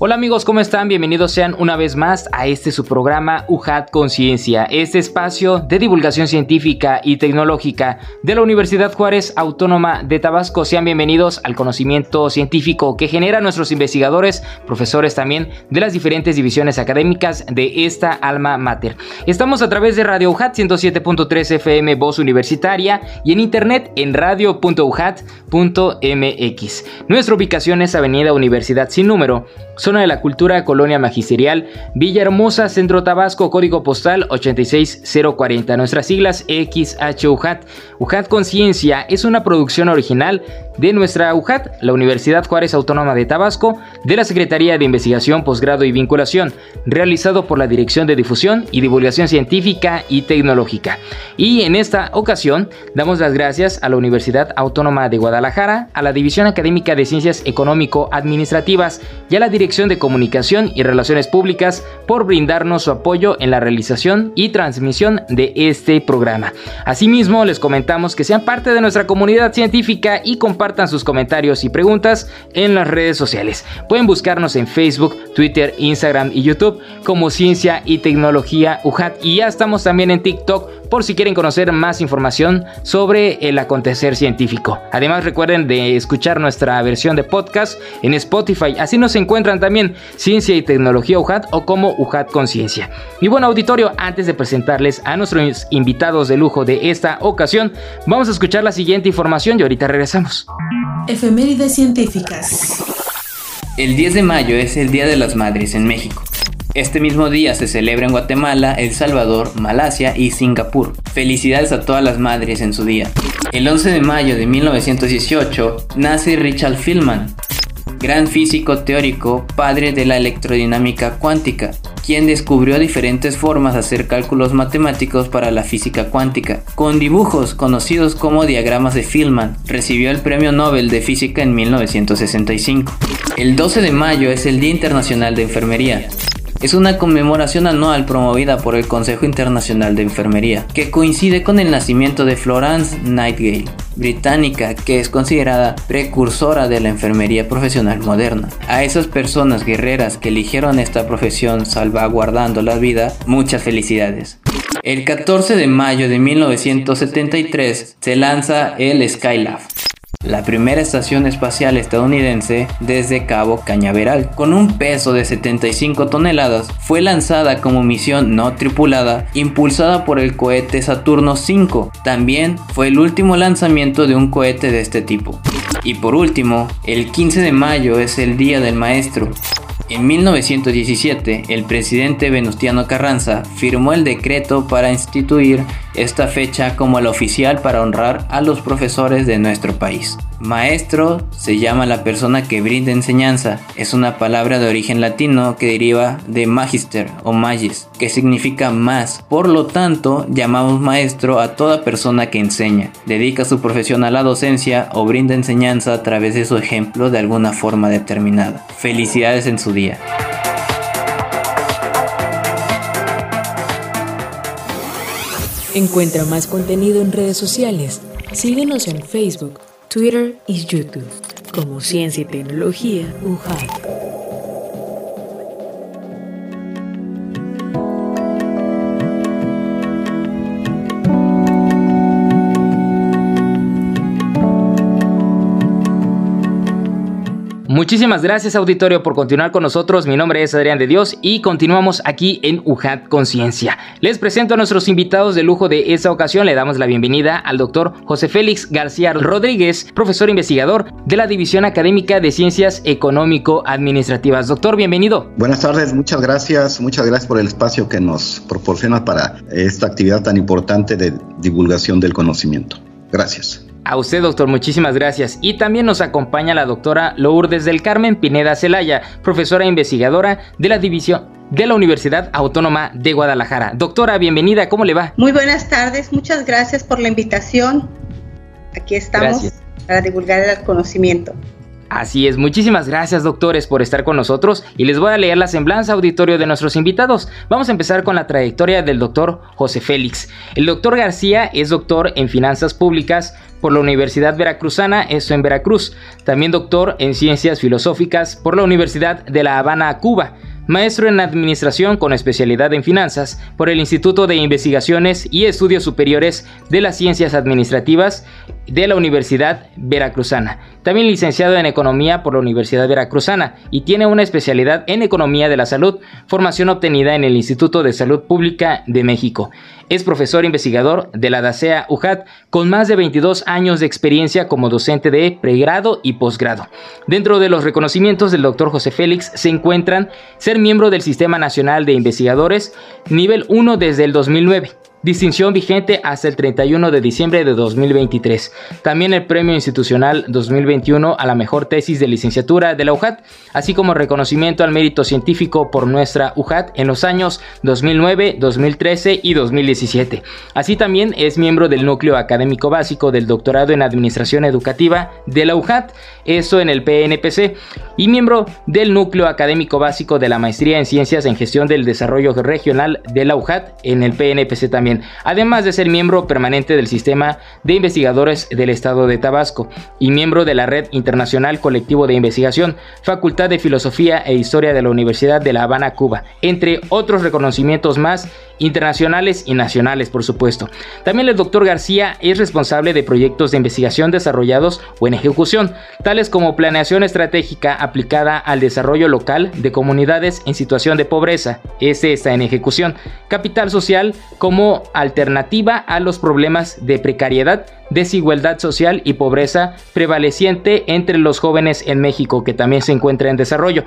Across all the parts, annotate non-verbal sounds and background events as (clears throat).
Hola amigos, ¿cómo están? Bienvenidos sean una vez más a este su programa UJAT Conciencia, este espacio de divulgación científica y tecnológica de la Universidad Juárez Autónoma de Tabasco. Sean bienvenidos al conocimiento científico que generan nuestros investigadores, profesores también de las diferentes divisiones académicas de esta alma mater. Estamos a través de Radio UJAT 107.3 FM Voz Universitaria y en internet en radio.ujat.mx. Nuestra ubicación es Avenida Universidad sin número Zona de la Cultura, Colonia Magisterial, Villahermosa, Centro Tabasco, código postal 86040. Nuestras siglas XHUJAT. UJAT Conciencia es una producción original de nuestra UJAT, la Universidad Juárez Autónoma de Tabasco, de la Secretaría de Investigación, Posgrado y Vinculación, realizado por la Dirección de Difusión y Divulgación Científica y Tecnológica. Y en esta ocasión damos las gracias a la Universidad Autónoma de Guadalajara, a la División Académica de Ciencias Económico-Administrativas y a la Dirección de Comunicación y Relaciones Públicas por brindarnos su apoyo en la realización y transmisión de este programa. Asimismo, les comentamos que sean parte de nuestra comunidad científica y compartan sus comentarios y preguntas en las redes sociales. Pueden buscarnos en Facebook, Twitter, Instagram y YouTube como Ciencia y Tecnología UJAT y ya estamos también en TikTok por si quieren conocer más información sobre el acontecer científico. Además recuerden de escuchar nuestra versión de podcast en Spotify, así nos encuentran también Ciencia y Tecnología UJAT o como UJAT Conciencia. Y bueno auditorio, antes de presentarles a nuestros invitados de lujo de esta ocasión, vamos a escuchar la siguiente información y ahorita regresamos. Efemérides científicas. El 10 de mayo es el Día de las Madres en México. Este mismo día se celebra en Guatemala, El Salvador, Malasia y Singapur. Felicidades a todas las madres en su día. El 11 de mayo de 1918 nace Richard Feynman, gran físico teórico, padre de la electrodinámica cuántica, quien descubrió diferentes formas de hacer cálculos matemáticos para la física cuántica. Con dibujos conocidos como diagramas de Feynman, recibió el Premio Nobel de Física en 1965. El 12 de mayo es el Día Internacional de Enfermería. Es una conmemoración anual promovida por el Consejo Internacional de Enfermería, que coincide con el nacimiento de Florence Nightingale, británica que es considerada precursora de la enfermería profesional moderna. A esas personas guerreras que eligieron esta profesión salvaguardando la vida, muchas felicidades. El 14 de mayo de 1973 se lanza el Skylab la primera estación espacial estadounidense desde Cabo Cañaveral. Con un peso de 75 toneladas, fue lanzada como misión no tripulada, impulsada por el cohete Saturno V. También fue el último lanzamiento de un cohete de este tipo. Y por último, el 15 de mayo es el Día del Maestro. En 1917, el presidente Venustiano Carranza firmó el decreto para instituir esta fecha como la oficial para honrar a los profesores de nuestro país. Maestro se llama la persona que brinda enseñanza. Es una palabra de origen latino que deriva de magister o magis, que significa más. Por lo tanto, llamamos maestro a toda persona que enseña, dedica su profesión a la docencia o brinda enseñanza a través de su ejemplo de alguna forma determinada. Felicidades en su día. Encuentra más contenido en redes sociales. Síguenos en Facebook, Twitter y YouTube como Ciencia y Tecnología UJAT. Muchísimas gracias auditorio por continuar con nosotros. Mi nombre es Adrián de Dios y continuamos aquí en UJAT Conciencia. Les presento a nuestros invitados de lujo de esta ocasión. Le damos la bienvenida al doctor José Félix García Rodríguez, profesor investigador de la División Académica de Ciencias Económico-Administrativas. Doctor, bienvenido. Buenas tardes, muchas gracias. Muchas gracias por el espacio que nos proporciona para esta actividad tan importante de divulgación del conocimiento. Gracias. A usted, doctor, muchísimas gracias. Y también nos acompaña la doctora Lourdes del Carmen Pineda Celaya, profesora e investigadora de la División de la Universidad Autónoma de Guadalajara. Doctora, bienvenida, ¿cómo le va? Muy buenas tardes, muchas gracias por la invitación. Aquí estamos para divulgar el conocimiento. Así es, muchísimas gracias doctores por estar con nosotros y les voy a leer la semblanza auditorio de nuestros invitados. Vamos a empezar con la trayectoria del doctor José Félix. El doctor García es doctor en finanzas públicas por la Universidad Veracruzana, esto en Veracruz. También doctor en ciencias filosóficas por la Universidad de La Habana, Cuba maestro en Administración con especialidad en Finanzas por el Instituto de Investigaciones y Estudios Superiores de las Ciencias Administrativas de la Universidad Veracruzana. También licenciado en Economía por la Universidad Veracruzana y tiene una especialidad en Economía de la Salud, formación obtenida en el Instituto de Salud Pública de México. Es profesor investigador de la DACEA UJAT con más de 22 años de experiencia como docente de pregrado y posgrado. Dentro de los reconocimientos del doctor José Félix se encuentran ser miembro del Sistema Nacional de Investigadores nivel 1 desde el 2009 distinción vigente hasta el 31 de diciembre de 2023. También el Premio Institucional 2021 a la mejor tesis de licenciatura de la UJAT, así como reconocimiento al mérito científico por nuestra UJAT en los años 2009, 2013 y 2017. Así también es miembro del núcleo académico básico del doctorado en Administración Educativa de la UJAT, eso en el PNPC, y miembro del núcleo académico básico de la maestría en Ciencias en Gestión del Desarrollo Regional de la UJAT en el PNPC también además de ser miembro permanente del Sistema de Investigadores del Estado de Tabasco y miembro de la Red Internacional Colectivo de Investigación, Facultad de Filosofía e Historia de la Universidad de La Habana, Cuba, entre otros reconocimientos más internacionales y nacionales, por supuesto. También el doctor García es responsable de proyectos de investigación desarrollados o en ejecución, tales como planeación estratégica aplicada al desarrollo local de comunidades en situación de pobreza, este está en ejecución, capital social como alternativa a los problemas de precariedad, desigualdad social y pobreza prevaleciente entre los jóvenes en México, que también se encuentra en desarrollo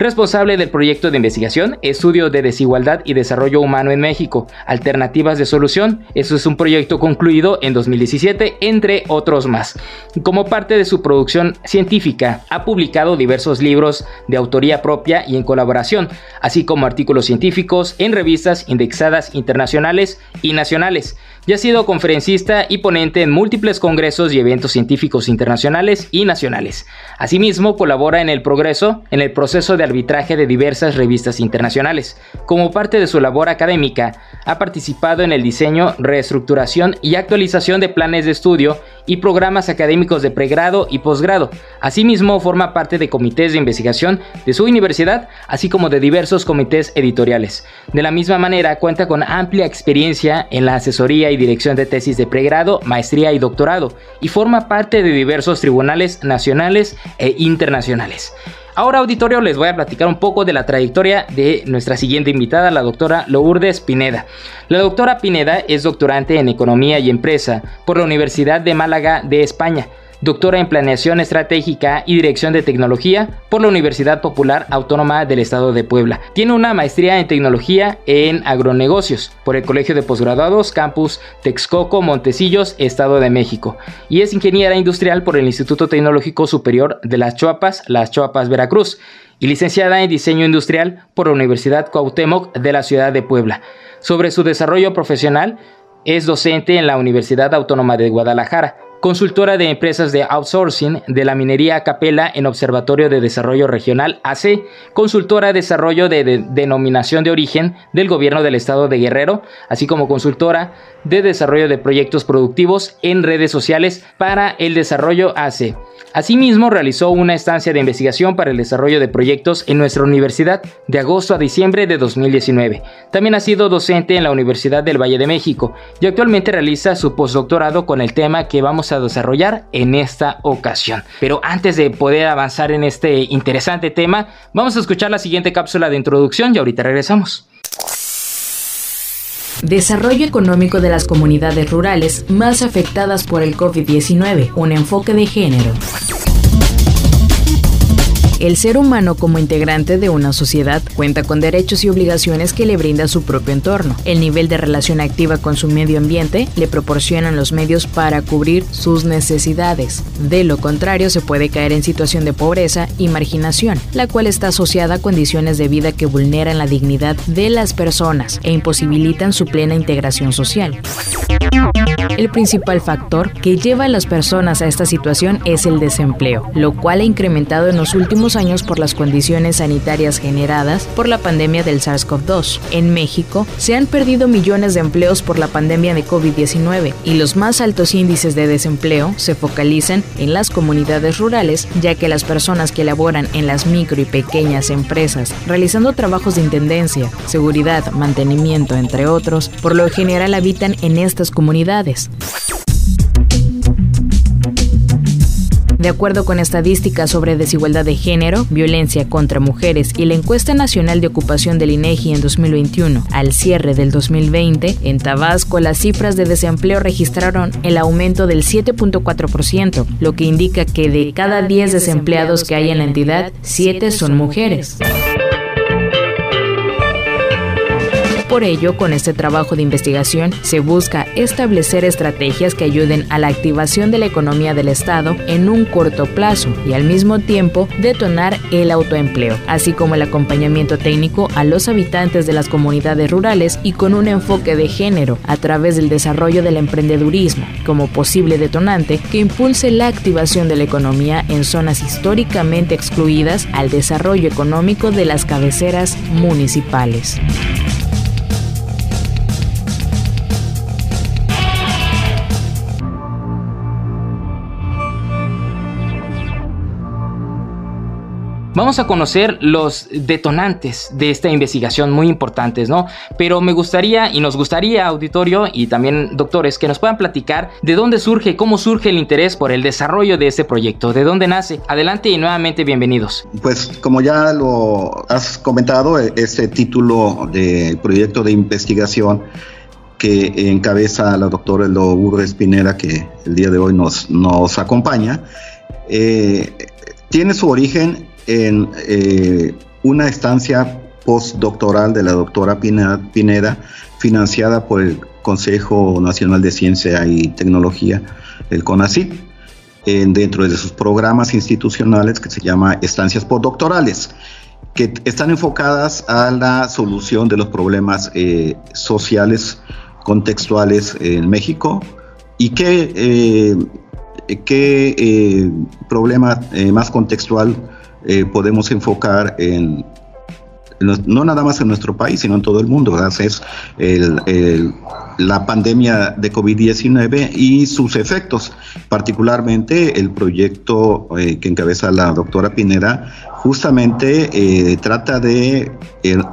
responsable del proyecto de investigación Estudio de Desigualdad y Desarrollo Humano en México, Alternativas de Solución. Eso es un proyecto concluido en 2017, entre otros más. Como parte de su producción científica, ha publicado diversos libros de autoría propia y en colaboración, así como artículos científicos en revistas indexadas internacionales y nacionales y ha sido conferencista y ponente en múltiples congresos y eventos científicos internacionales y nacionales. Asimismo, colabora en el progreso en el proceso de arbitraje de diversas revistas internacionales. Como parte de su labor académica, ha participado en el diseño, reestructuración y actualización de planes de estudio y programas académicos de pregrado y posgrado. Asimismo, forma parte de comités de investigación de su universidad, así como de diversos comités editoriales. De la misma manera, cuenta con amplia experiencia en la asesoría y dirección de tesis de pregrado, maestría y doctorado, y forma parte de diversos tribunales nacionales e internacionales. Ahora, auditorio, les voy a platicar un poco de la trayectoria de nuestra siguiente invitada, la doctora Lourdes Pineda. La doctora Pineda es doctorante en Economía y Empresa por la Universidad de Málaga de España doctora en Planeación Estratégica y Dirección de Tecnología por la Universidad Popular Autónoma del Estado de Puebla. Tiene una maestría en Tecnología en Agronegocios por el Colegio de Posgraduados Campus Texcoco, Montecillos, Estado de México. Y es ingeniera industrial por el Instituto Tecnológico Superior de Las Chuapas, Las Chuapas, Veracruz. Y licenciada en Diseño Industrial por la Universidad Cuauhtémoc de la Ciudad de Puebla. Sobre su desarrollo profesional, es docente en la Universidad Autónoma de Guadalajara consultora de empresas de outsourcing de la minería Capela en Observatorio de Desarrollo Regional AC, consultora de desarrollo de, denominación de origen del gobierno del estado de Guerrero, así como consultora de desarrollo de proyectos productivos en redes sociales para el desarrollo AC. Asimismo, realizó una estancia de investigación para el desarrollo de proyectos en nuestra universidad de agosto a diciembre de 2019. También ha sido docente en la Universidad del Valle de México y actualmente realiza su postdoctorado con el tema que vamos a desarrollar en esta ocasión. Pero antes de poder avanzar en este interesante tema, vamos a escuchar la siguiente cápsula de introducción y ahorita regresamos. Desarrollo económico de las comunidades rurales más afectadas por el COVID-19, un enfoque de género. El ser humano como integrante de una sociedad cuenta con derechos y obligaciones que le brinda su propio entorno. El nivel de relación activa con su medio ambiente le proporcionan los medios para cubrir sus necesidades. De lo contrario, se puede caer en situación de pobreza y marginación, la cual está asociada a condiciones de vida que vulneran la dignidad de las personas e imposibilitan su plena integración social. El principal factor que lleva a las personas a esta situación es el desempleo, lo cual ha incrementado en los últimos años por las condiciones sanitarias generadas por la pandemia del SARS-CoV-2. En México se han perdido millones de empleos por la pandemia de COVID-19 y los más altos índices de desempleo se focalizan en las comunidades rurales, ya que las personas que laboran en las micro y pequeñas empresas, realizando trabajos de intendencia, seguridad, mantenimiento, entre otros, por lo general habitan en estas comunidades. De acuerdo con estadísticas sobre desigualdad de género, violencia contra mujeres y la encuesta nacional de ocupación del INEGI en 2021, al cierre del 2020, en Tabasco las cifras de desempleo registraron el aumento del 7.4%, lo que indica que de cada 10 desempleados que hay en la entidad, 7 son mujeres. Por ello, con este trabajo de investigación se busca establecer estrategias que ayuden a la activación de la economía del Estado en un corto plazo y al mismo tiempo detonar el autoempleo, así como el acompañamiento técnico a los habitantes de las comunidades rurales y con un enfoque de género a través del desarrollo del emprendedurismo como posible detonante que impulse la activación de la economía en zonas históricamente excluidas al desarrollo económico de las cabeceras municipales. Vamos a conocer los detonantes de esta investigación muy importantes, ¿no? Pero me gustaría y nos gustaría, auditorio y también doctores, que nos puedan platicar de dónde surge, cómo surge el interés por el desarrollo de este proyecto, de dónde nace. Adelante y nuevamente bienvenidos. Pues como ya lo has comentado, este título del proyecto de investigación que encabeza la doctora Lourdes Pinera, que el día de hoy nos, nos acompaña, eh, tiene su origen en eh, una estancia postdoctoral de la doctora Pineda, financiada por el Consejo Nacional de Ciencia y Tecnología, el CONACYT, dentro de sus programas institucionales que se llama estancias postdoctorales, que están enfocadas a la solución de los problemas eh, sociales contextuales en México y que eh, qué problema más contextual eh, podemos enfocar en, no nada más en nuestro país, sino en todo el mundo. Es la pandemia de COVID-19 y sus efectos, particularmente el proyecto eh, que encabeza la doctora Pineda, justamente eh, trata de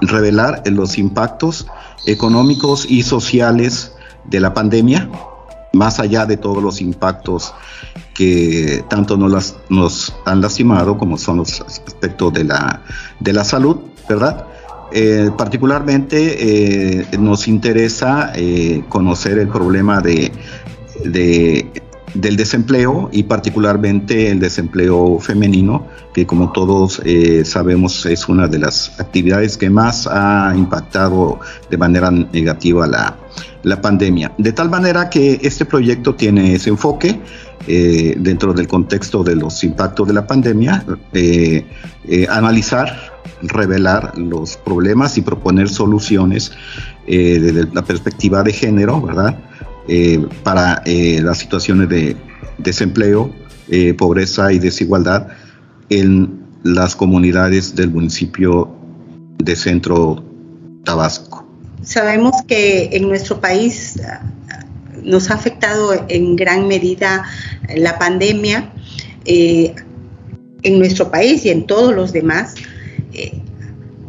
revelar los impactos económicos y sociales de la pandemia más allá de todos los impactos que tanto nos, nos han lastimado como son los aspectos de la, de la salud, ¿verdad? Eh, particularmente eh, nos interesa eh, conocer el problema de, del desempleo y particularmente el desempleo femenino, que como todos sabemos es una de las actividades que más ha impactado de manera negativa la, la pandemia. De tal manera que este proyecto tiene ese enfoque eh, dentro del contexto de los impactos de la pandemia, eh, eh, analizar, revelar los problemas y proponer soluciones desde la perspectiva de género, ¿verdad? para las situaciones de desempleo, pobreza y desigualdad en las comunidades del municipio de Centro Tabasco. Sabemos que en nuestro país nos ha afectado en gran medida la pandemia. Eh, en nuestro país y en todos los demás, eh,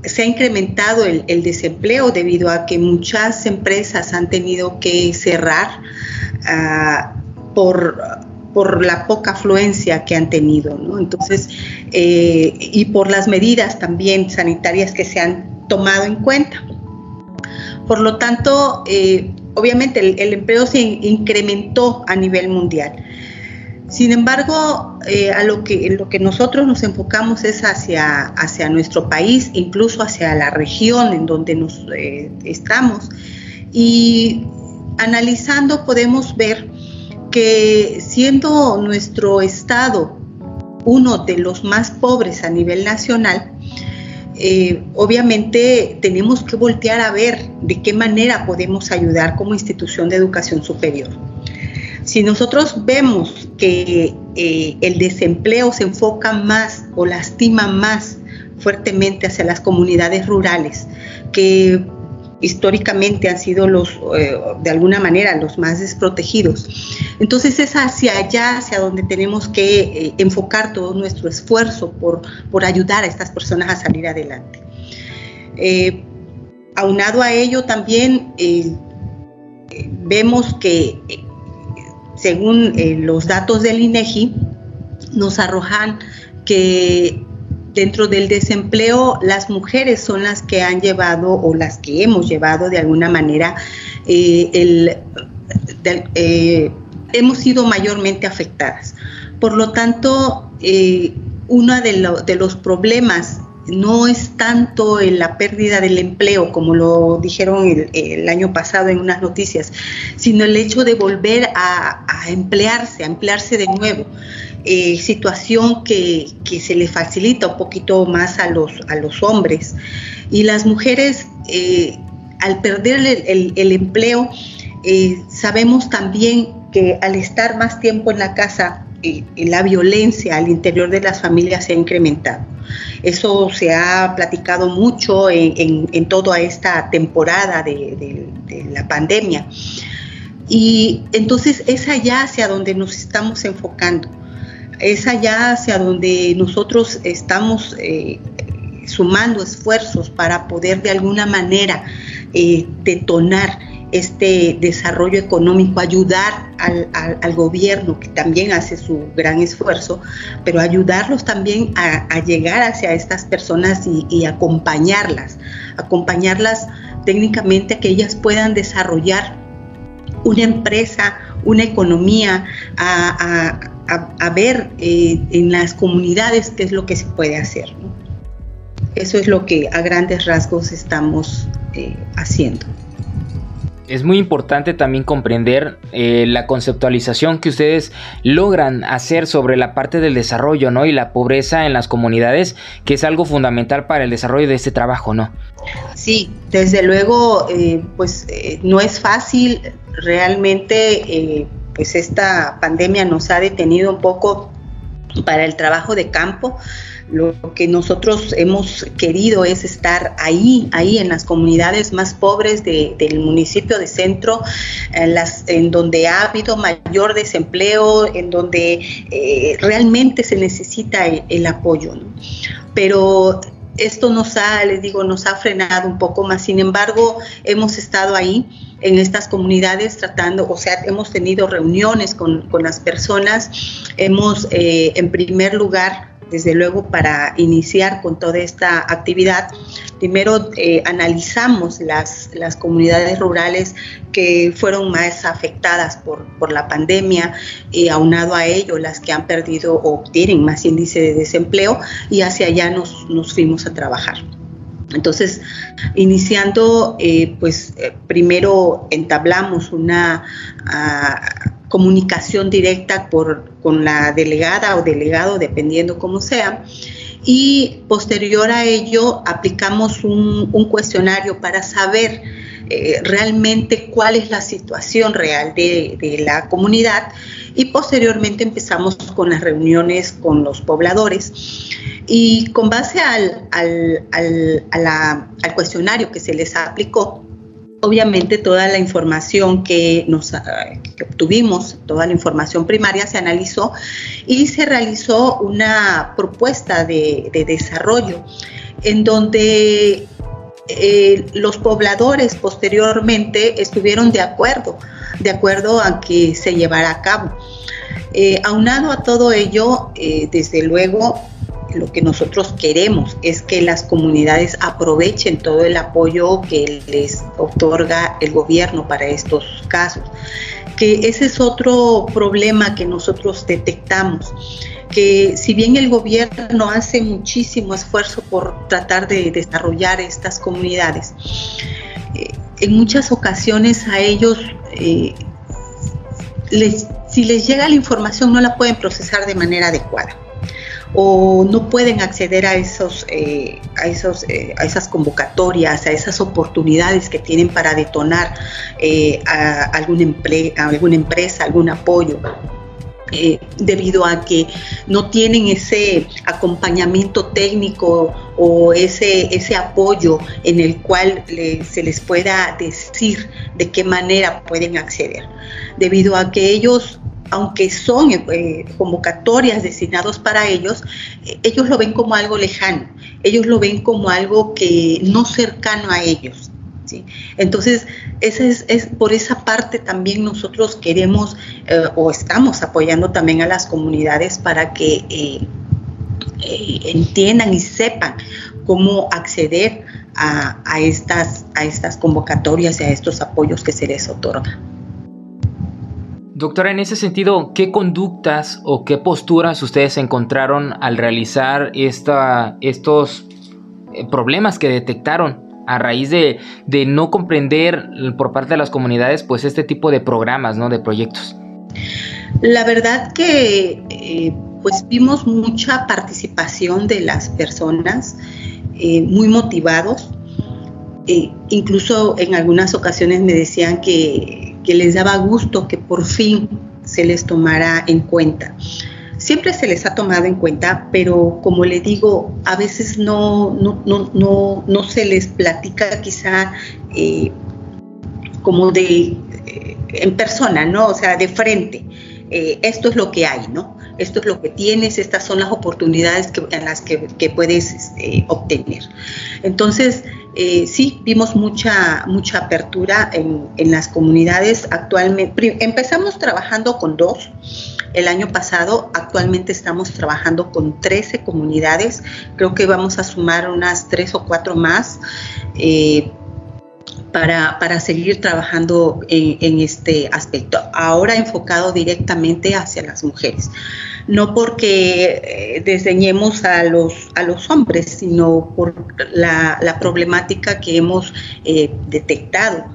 se ha incrementado el, desempleo debido a que muchas empresas han tenido que cerrar ah, por, por la poca afluencia que han tenido, ¿no? Entonces, eh, y por las medidas también sanitarias que se han tomado en cuenta. Por lo tanto, obviamente el, empleo se incrementó a nivel mundial. Sin embargo, eh, a lo que, nosotros nos enfocamos es hacia, hacia nuestro país, incluso hacia la región en donde nos eh, estamos. Y analizando podemos ver que siendo nuestro estado uno de los más pobres a nivel nacional, eh, obviamente tenemos que voltear a ver de qué manera podemos ayudar como institución de educación superior. Si nosotros vemos que eh, el desempleo se enfoca más o lastima más fuertemente hacia las comunidades rurales, que históricamente han sido los, eh, de alguna manera, los más desprotegidos. Entonces es hacia allá, hacia donde tenemos que eh, enfocar todo nuestro esfuerzo por, por, ayudar a estas personas a salir adelante. Eh, aunado a ello también vemos que según los datos del INEGI, nos arrojan que dentro del desempleo, las mujeres son las que han llevado o las que hemos llevado de alguna manera eh, eh, hemos sido mayormente afectadas. Por lo tanto, eh, uno de, los problemas no es tanto en la pérdida del empleo, como lo dijeron el, año pasado en unas noticias, sino el hecho de volver a emplearse, a emplearse de nuevo. Eh, situación que, se le facilita un poquito más a los, a los hombres. Y las mujeres, eh, al perder el, empleo, eh, sabemos también que al estar más tiempo en la casa, la violencia al interior de las familias se ha incrementado. Eso se ha platicado mucho en, toda esta temporada de, de, la pandemia. Y entonces es allá hacia donde nos estamos enfocando es allá hacia donde nosotros estamos eh, sumando esfuerzos para poder de alguna manera eh, detonar este desarrollo económico, ayudar al, gobierno que también hace su gran esfuerzo, pero ayudarlos también a, llegar hacia estas personas y, acompañarlas, acompañarlas técnicamente a que ellas puedan desarrollar una empresa, una economía, a, ver eh, en las comunidades qué es lo que se puede hacer. Eso es lo que a grandes rasgos estamos eh, haciendo. Es muy importante también comprender eh, la conceptualización que ustedes logran hacer sobre la parte del desarrollo, ¿no? Y la pobreza en las comunidades, que es algo fundamental para el desarrollo de este trabajo, ¿no? Sí, desde luego, pues no es fácil realmente pues esta pandemia nos ha detenido un poco para el trabajo de campo. Lo que nosotros hemos querido es estar ahí, ahí en las comunidades más pobres del municipio de Centro, en, las, en donde ha habido mayor desempleo, en donde eh, realmente se necesita el, apoyo. Pero esto nos ha, les digo, nos ha frenado un poco más. Sin embargo, hemos estado ahí en estas comunidades tratando, o sea, hemos tenido reuniones con, las personas, hemos eh, en primer lugar, desde luego, para iniciar con toda esta actividad, primero eh, analizamos las, las comunidades rurales que fueron más afectadas por, por la pandemia y aunado a ello las que han perdido o tienen más índice de desempleo y hacia allá nos, nos fuimos a trabajar. Entonces, iniciando, eh, pues eh, primero entablamos una ah, comunicación directa por, con la delegada o delegado, dependiendo cómo sea, y posterior a ello aplicamos un, cuestionario para saber eh, realmente cuál es la situación real de, de la comunidad y posteriormente empezamos con las reuniones con los pobladores. Y con base al, cuestionario que se les aplicó, obviamente toda la información que, nos, obtuvimos, toda la información primaria se analizó y se realizó una propuesta de, desarrollo en donde eh, los pobladores posteriormente estuvieron de acuerdo, de acuerdo a que se llevara a cabo. Eh, aunado a todo ello, eh, desde luego, lo que nosotros queremos es que las comunidades aprovechen todo el apoyo que les otorga el gobierno para estos casos. que ese es otro problema que nosotros detectamos, que si bien el gobierno hace muchísimo esfuerzo por tratar de desarrollar estas comunidades, eh, en muchas ocasiones a ellos, eh, si les llega la información, no la pueden procesar de manera adecuada o no pueden acceder a esos, eh, a, esos a esas convocatorias, a esas oportunidades que tienen para detonar a, algún a alguna empresa, algún apoyo. Eh, debido a que no tienen ese acompañamiento técnico o ese, ese apoyo en el cual se les pueda decir de qué manera pueden acceder. Debido a que ellos aunque son eh, convocatorias destinados para ellos, eh, ellos lo ven como algo lejano, ellos lo ven como algo que no cercano a ellos. Entonces, es, por esa parte también nosotros queremos eh, o estamos apoyando también a las comunidades para que eh, eh, entiendan y sepan cómo acceder a, estas, a estas convocatorias y a estos apoyos que se les otorga. Doctora, en ese sentido, ¿qué conductas o qué posturas ustedes encontraron al realizar esta, estos problemas que detectaron a raíz de, no comprender por parte de las comunidades pues este tipo de programas, ¿no? De proyectos. La verdad que eh, pues vimos mucha participación de las personas, eh, muy motivados. Eh, incluso en algunas ocasiones me decían que, que les daba gusto que por fin se les tomara en cuenta siempre se les ha tomado en cuenta, pero como le digo, a veces no, no, no, no, no se les platica quizá eh, como de eh, en persona, ¿no? O sea, de frente. Eh, esto es lo que hay, ¿no? Esto es lo que tienes, estas son las oportunidades que, en las que, puedes este, obtener. Entonces, sí, vimos mucha, mucha apertura en las comunidades. Actualmente, empezamos trabajando con dos, el año pasado. Actualmente estamos trabajando con 13 comunidades. Creo que vamos a sumar unas tres o cuatro más. Eh, para, para, seguir trabajando en, este aspecto, ahora enfocado directamente hacia las mujeres. No porque eh, desdeñemos a los, a los hombres, sino por la, la problemática que hemos eh, detectado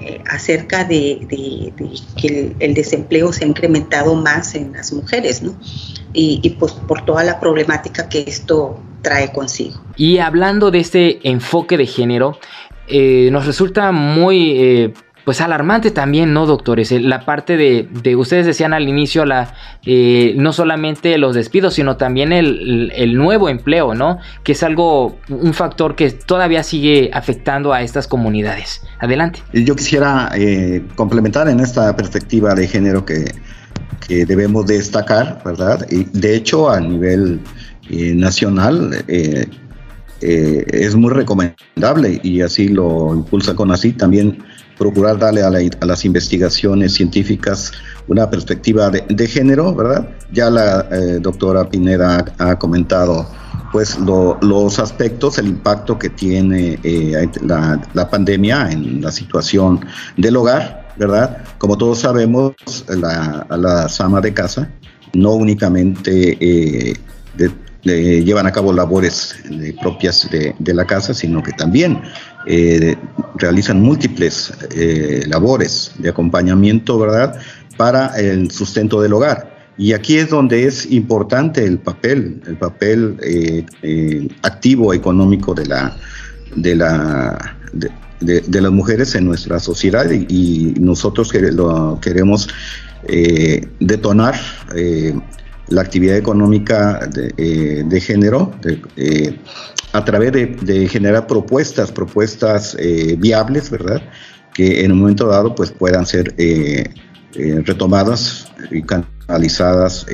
eh, acerca de, que el, desempleo se ha incrementado más en las mujeres, ¿no? Y, pues por toda la problemática que esto trae consigo. Y hablando de este enfoque de género, eh, nos resulta muy eh, pues alarmante también, ¿no, doctores? La parte de, ustedes decían al inicio, la, eh, no solamente los despidos, sino también el, nuevo empleo, ¿no? Que es algo, un factor que todavía sigue afectando a estas comunidades. Adelante. Yo quisiera eh, complementar en esta perspectiva de género que, que debemos destacar, ¿verdad? Y de hecho, a nivel eh, nacional, es muy recomendable y así lo impulsa con así también procurar darle a, las investigaciones científicas una perspectiva de, género, ¿verdad? Ya la eh, doctora Pineda ha, comentado pues los aspectos, el impacto que tiene eh, la, pandemia en la situación del hogar, ¿verdad? Como todos sabemos, la, las de casa no únicamente eh, llevan a cabo labores propias de, la casa, sino que también eh, realizan múltiples eh, labores de acompañamiento, ¿verdad?, para el sustento del hogar. Y aquí es donde es importante el papel, el papel eh, activo económico de la, de la, de, las mujeres en nuestra sociedad y, nosotros lo queremos detonar la actividad económica de, género, a través de, generar propuestas, propuestas eh, viables, ¿verdad? Que en un momento dado pues puedan ser eh, eh, retomadas y canalizadas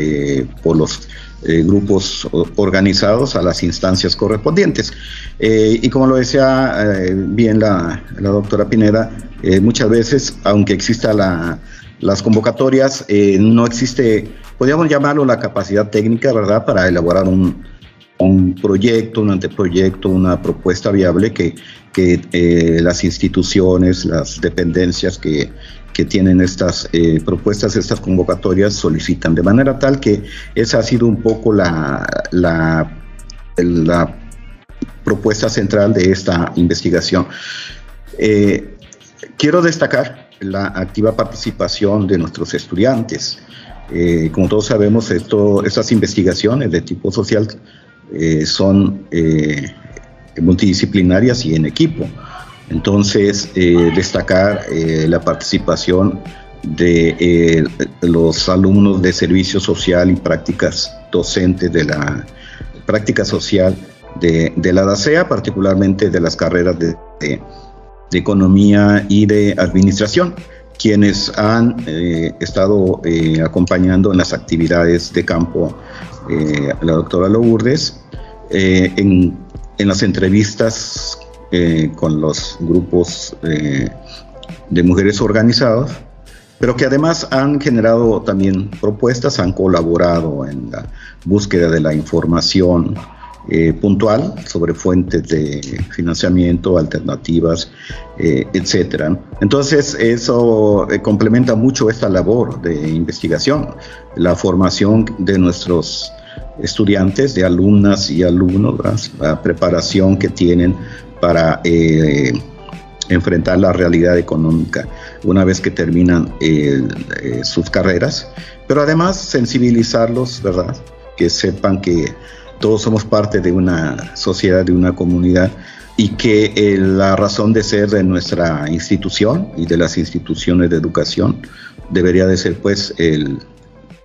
por los grupos organizados a las instancias correspondientes. y como lo decía bien la, doctora Pineda, muchas veces, aunque exista la, las convocatorias, no existe, podríamos llamarlo la capacidad técnica, ¿verdad?, para elaborar un, un proyecto, un anteproyecto, una propuesta viable que, que eh, las instituciones, las dependencias que, que tienen estas eh, propuestas, estas convocatorias, solicitan. De manera tal que esa ha sido un poco la, la, propuesta central de esta investigación. Eh, quiero destacar la activa participación de nuestros estudiantes. como todos sabemos, estas investigaciones de tipo social eh, son eh, multidisciplinarias y en equipo. Entonces, eh, destacar la participación de los alumnos de servicio social y prácticas docentes de la práctica social de, la DACEA, particularmente de las carreras de, economía y de administración, quienes han estado acompañando en las actividades de campo eh, la doctora Lourdes, eh, en, las entrevistas eh, con los grupos de mujeres organizadas, pero que además han generado también propuestas, han colaborado en la búsqueda de la información puntual sobre fuentes de financiamiento, alternativas, etcétera. Entonces eso complementa mucho esta labor de investigación, la formación de nuestros estudiantes, de alumnas y alumnos, la preparación que tienen para eh, enfrentar la realidad económica una vez que terminan eh, eh, sus carreras, pero además sensibilizarlos, ¿verdad? Que sepan que todos somos parte de una sociedad, de una comunidad y que la razón de ser de nuestra institución y de las instituciones de educación debería de ser pues el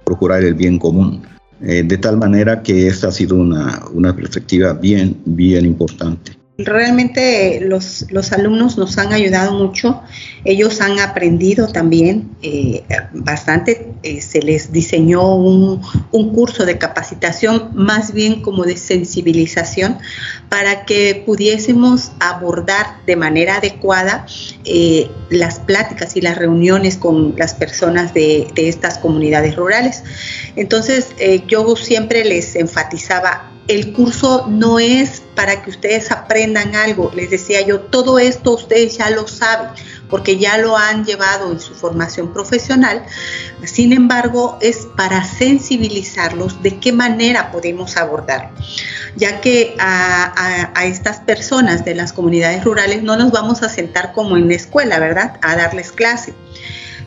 procurar el bien común eh, de tal manera que esta ha sido una, una perspectiva bien, bien importante. Realmente los, los, alumnos nos han ayudado mucho, ellos han aprendido también eh, bastante, eh, se les diseñó un, un, curso de capacitación más bien como de sensibilización para que pudiésemos abordar de manera adecuada eh, las pláticas y las reuniones con las personas de, de estas comunidades rurales. Entonces yo siempre les enfatizaba, el curso no es para que ustedes aprendan algo. Les decía yo, todo esto ustedes ya lo saben porque ya lo han llevado en su formación profesional. Sin embargo, es para sensibilizarlos de qué manera podemos abordarlo, ya que a, a, estas personas de las comunidades rurales no nos vamos a sentar como en la escuela, ¿verdad? A darles clase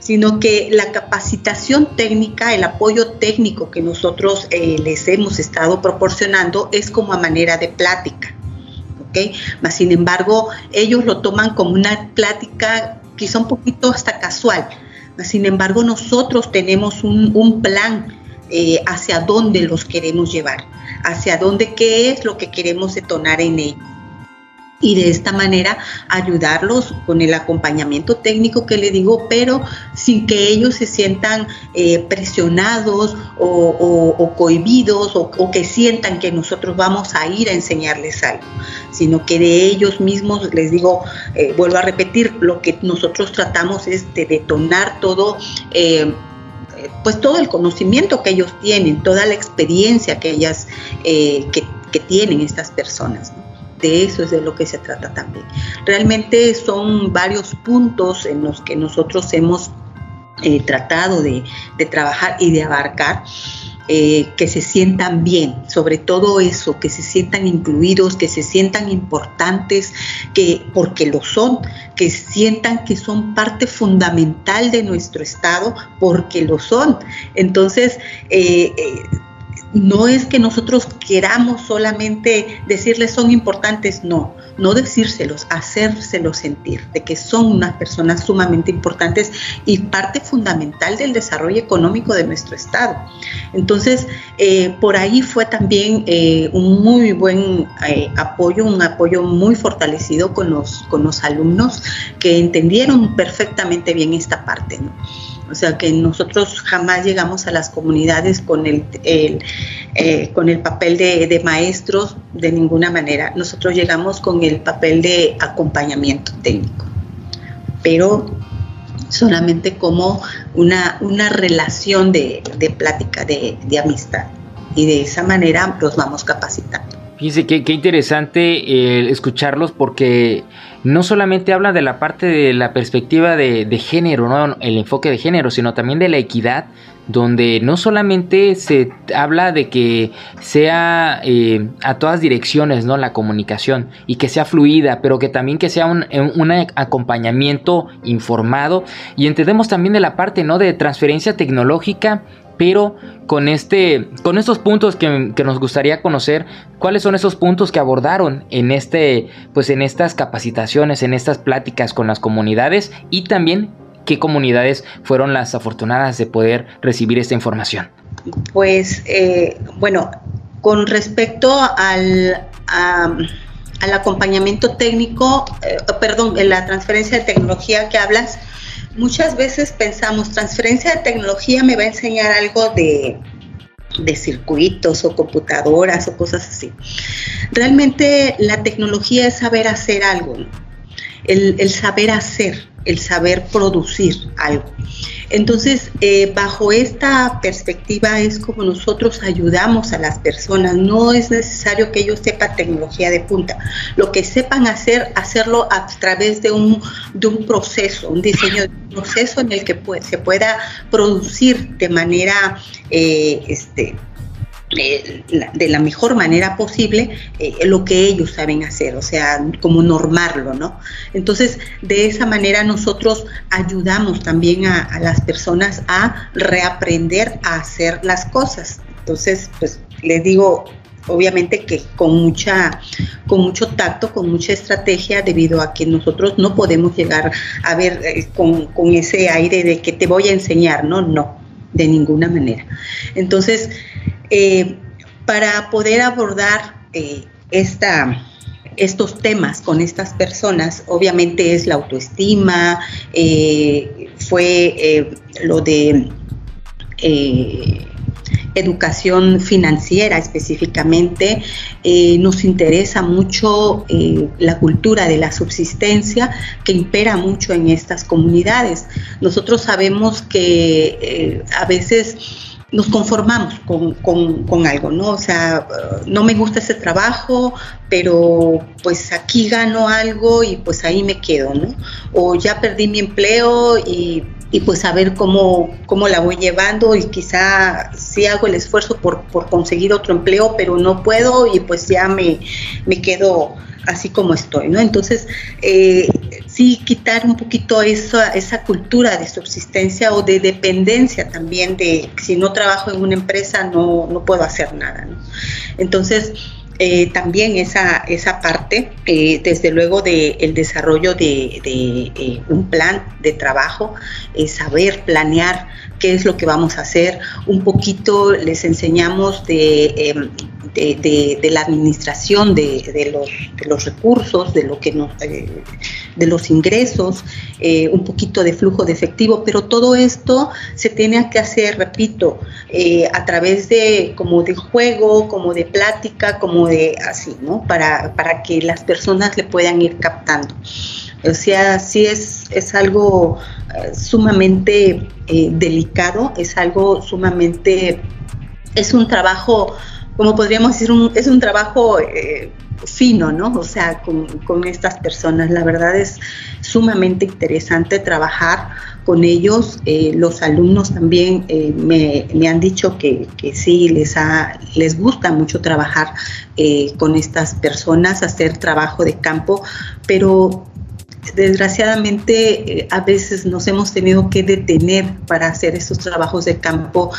sino que la capacitación técnica, el apoyo técnico que nosotros eh, les hemos estado proporcionando es como a manera de plática. ¿ok? Mas, sin embargo, ellos lo toman como una plática quizá un poquito hasta casual. Mas, sin embargo, nosotros tenemos un, plan eh, hacia dónde los queremos llevar, hacia dónde, qué es lo que queremos detonar en ellos y de esta manera ayudarlos con el acompañamiento técnico que le digo, pero sin que ellos se sientan eh, presionados o, cohibidos o, que sientan que nosotros vamos a ir a enseñarles algo, sino que de ellos mismos, les digo, eh, vuelvo a repetir, lo que nosotros tratamos es de detonar todo. Eh, pues todo el conocimiento que ellos tienen, toda la experiencia que ellas que, tienen estas personas. De eso es de lo que se trata también. Realmente son varios puntos en los que nosotros hemos eh, tratado de, trabajar y de abarcar. Eh, que se sientan bien, sobre todo eso, que se sientan incluidos, que se sientan importantes, que porque lo son, que sientan que son parte fundamental de nuestro Estado, porque lo son. Entonces, eh, no es que nosotros queramos solamente decirles son importantes, no, no decírselos, hacérselos sentir de que son unas personas sumamente importantes y parte fundamental del desarrollo económico de nuestro Estado. Entonces, eh, por ahí fue también eh, un muy buen eh, apoyo, un apoyo muy fortalecido con los, con los alumnos que entendieron perfectamente bien esta parte. O sea que nosotros jamás llegamos a las comunidades con el, eh, con el papel de, maestros de ninguna manera. Nosotros llegamos con el papel de acompañamiento técnico, pero solamente como una, una relación de, plática, de, de amistad. Y de esa manera los vamos capacitando. Fíjense qué, interesante eh, escucharlos porque no solamente habla de la parte de la perspectiva de, género, ¿no? el enfoque de género, sino también de la equidad, donde no solamente se habla de que sea eh, a todas direcciones ¿no? la comunicación y que sea fluida, pero que también que sea un, un, acompañamiento informado y entendemos también de la parte ¿no? de transferencia tecnológica pero con este con estos puntos que, nos gustaría conocer cuáles son esos puntos que abordaron en este pues en estas capacitaciones en estas pláticas con las comunidades y también qué comunidades fueron las afortunadas de poder recibir esta información pues eh, bueno con respecto al al acompañamiento técnico eh, perdón la transferencia de tecnología que hablas muchas veces pensamos, transferencia de tecnología me va a enseñar algo de, circuitos o computadoras o cosas así. Realmente la tecnología es saber hacer algo, el, el saber hacer, el saber producir algo. Entonces, eh, bajo esta perspectiva es como nosotros ayudamos a las personas. No es necesario que ellos sepan tecnología de punta. Lo que sepan hacer, hacerlo a través de un, de un proceso, un diseño de un proceso en el que se pueda producir de manera eh, este, de la mejor manera posible eh, lo que ellos saben hacer, o sea, como normarlo, ¿no? Entonces, de esa manera nosotros ayudamos también a, las personas a reaprender a hacer las cosas. Entonces, pues les digo, obviamente que con mucha con mucho tacto, con mucha estrategia, debido a que nosotros no podemos llegar a ver eh, con, con, ese aire de que te voy a enseñar, no, no, de ninguna manera. Entonces, eh, para poder abordar eh, estos temas con estas personas, obviamente es la autoestima, eh, fue lo de educación financiera específicamente, nos interesa mucho la cultura de la subsistencia que impera mucho en estas comunidades. Nosotros sabemos que a veces nos conformamos con, algo, ¿no? O sea, no me gusta ese trabajo, pero pues aquí gano algo y pues ahí me quedo, ¿no? O ya perdí mi empleo y, pues a ver cómo, cómo la voy llevando y quizá sí hago el esfuerzo por, por conseguir otro empleo, pero no puedo y pues ya me, me quedo así como estoy, ¿no? Entonces, eh, sí quitar un poquito esa, esa cultura de subsistencia o de dependencia también de si no trabajo en una empresa no, no puedo hacer nada, ¿no? Entonces, eh, también esa, esa parte, eh, desde luego del el desarrollo de, de un plan de trabajo, saber planear qué es lo que vamos a hacer, un poquito les enseñamos de em, de, la administración de, los, recursos, de lo que nos, eh, de los ingresos, eh, un poquito de flujo de efectivo, pero todo esto se tiene que hacer, repito, eh, a través de como de juego, como de plática, como de así, ¿no? Para, para que las personas le puedan ir captando. O sea, sí es, es algo sumamente delicado, es algo sumamente, es un trabajo como podríamos decir, es un trabajo eh, fino, ¿no? O sea, con, estas personas. La verdad es sumamente interesante trabajar con ellos. Eh, los alumnos también eh, me, han dicho que, que, sí, les, ha, les gusta mucho trabajar con estas personas, hacer trabajo de campo, pero desgraciadamente a veces nos hemos tenido que detener para hacer estos trabajos de campo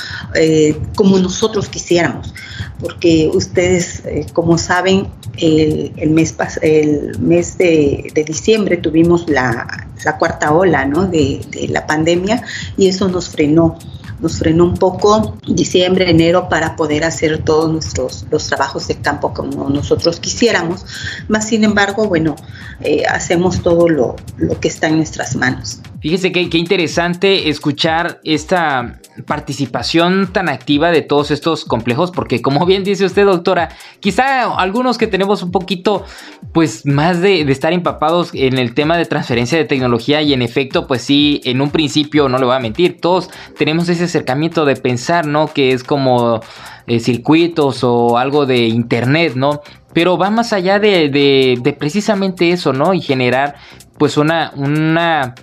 como nosotros quisiéramos porque ustedes, eh, como saben, el, mes, el mes de, diciembre tuvimos la, cuarta ola de, de la pandemia y eso nos frenó nos frenó un poco diciembre, enero para poder hacer todos nuestros los trabajos de campo como nosotros quisiéramos. Más sin embargo, bueno, eh, hacemos todo lo, lo, que está en nuestras manos. Fíjese qué interesante escuchar esta participación tan activa de todos estos complejos, porque como bien dice usted, doctora, quizá algunos que tenemos un poquito, pues más de, estar empapados en el tema de transferencia de tecnología y en efecto, pues sí, en un principio, no le voy a mentir, todos tenemos ese acercamiento de pensar, ¿no? Que es como eh, circuitos o algo de internet, ¿no? pero va más allá de, de, precisamente eso, ¿no? Y generar pues una, una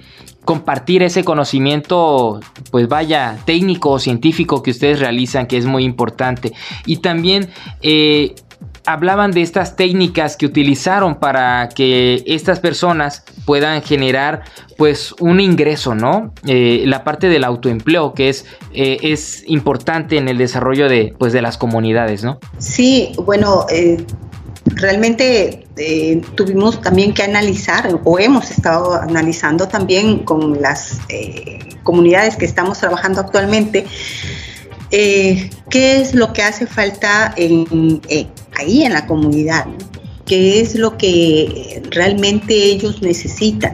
compartir ese conocimiento, pues vaya, técnico o científico que ustedes realizan, que es muy importante. Y también eh, hablaban de estas técnicas que utilizaron para que estas personas puedan generar pues un ingreso, ¿no? Eh, la parte del autoempleo que es, eh, es importante en el desarrollo de, pues, de las comunidades, ¿no? Sí, bueno, eh, realmente tuvimos también que analizar o hemos estado analizando también con las comunidades que estamos trabajando actualmente eh, qué es lo que hace falta eh, ahí en la comunidad, qué es lo que realmente ellos necesitan.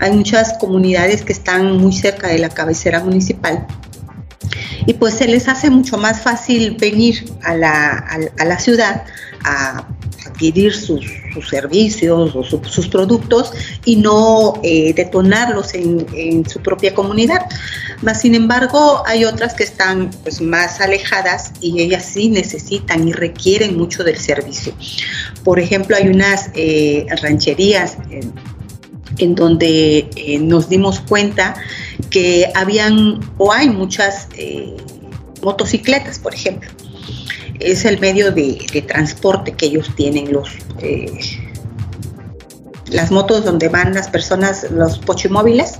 Hay muchas comunidades que están muy cerca de la cabecera municipal y pues se les hace mucho más fácil venir a la, a la ciudad a adquirir sus, servicios o sus productos y no eh, detonarlos en, su propia comunidad. Mas, sin embargo, hay otras que están pues, más alejadas y ellas sí necesitan y requieren mucho del servicio. Por ejemplo, hay unas eh, rancherías en donde eh, nos dimos cuenta que habían o hay muchas motocicletas, por ejemplo es el medio de, transporte que ellos tienen, los eh, las motos donde van las personas, los pochimóviles.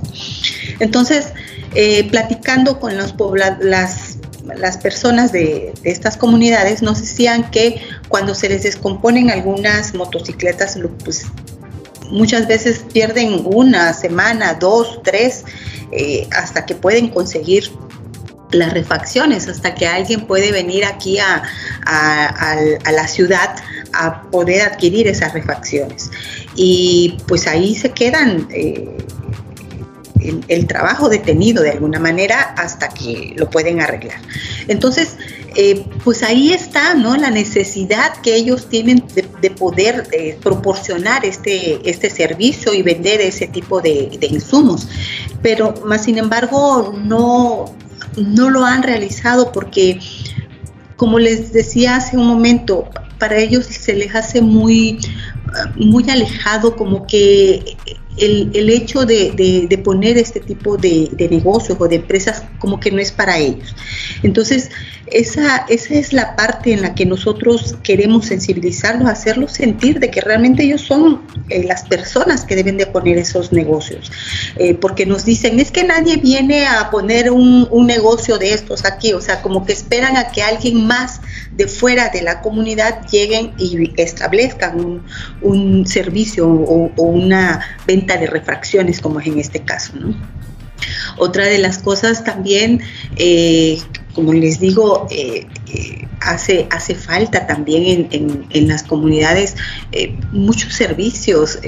Entonces, eh, platicando con los las, las personas de, estas comunidades, nos decían que cuando se les descomponen algunas motocicletas, pues muchas veces pierden una semana, dos, tres, eh, hasta que pueden conseguir las refacciones hasta que alguien puede venir aquí a, la ciudad a poder adquirir esas refacciones. Y pues ahí se quedan eh, el, trabajo detenido de alguna manera hasta que lo pueden arreglar. Entonces, eh, pues ahí está ¿no? la necesidad que ellos tienen de, poder eh, proporcionar este, este servicio y vender ese tipo de, de insumos. Pero más sin embargo, no, no lo han realizado porque, como les decía hace un momento, para ellos se les hace muy, muy alejado como que el, hecho de, poner este tipo de, negocios o de empresas como que no es para ellos. Entonces, esa, esa es la parte en la que nosotros queremos sensibilizarlos, hacerlos sentir de que realmente ellos son eh, las personas que deben de poner esos negocios. Eh, porque nos dicen, es que nadie viene a poner un, negocio de estos aquí, o sea, como que esperan a que alguien más de fuera de la comunidad lleguen y establezcan un, servicio o, una venta de refracciones, como es en este caso. ¿no? Otra de las cosas también, eh, como les digo, eh, eh, hace, hace falta también en, las comunidades muchos servicios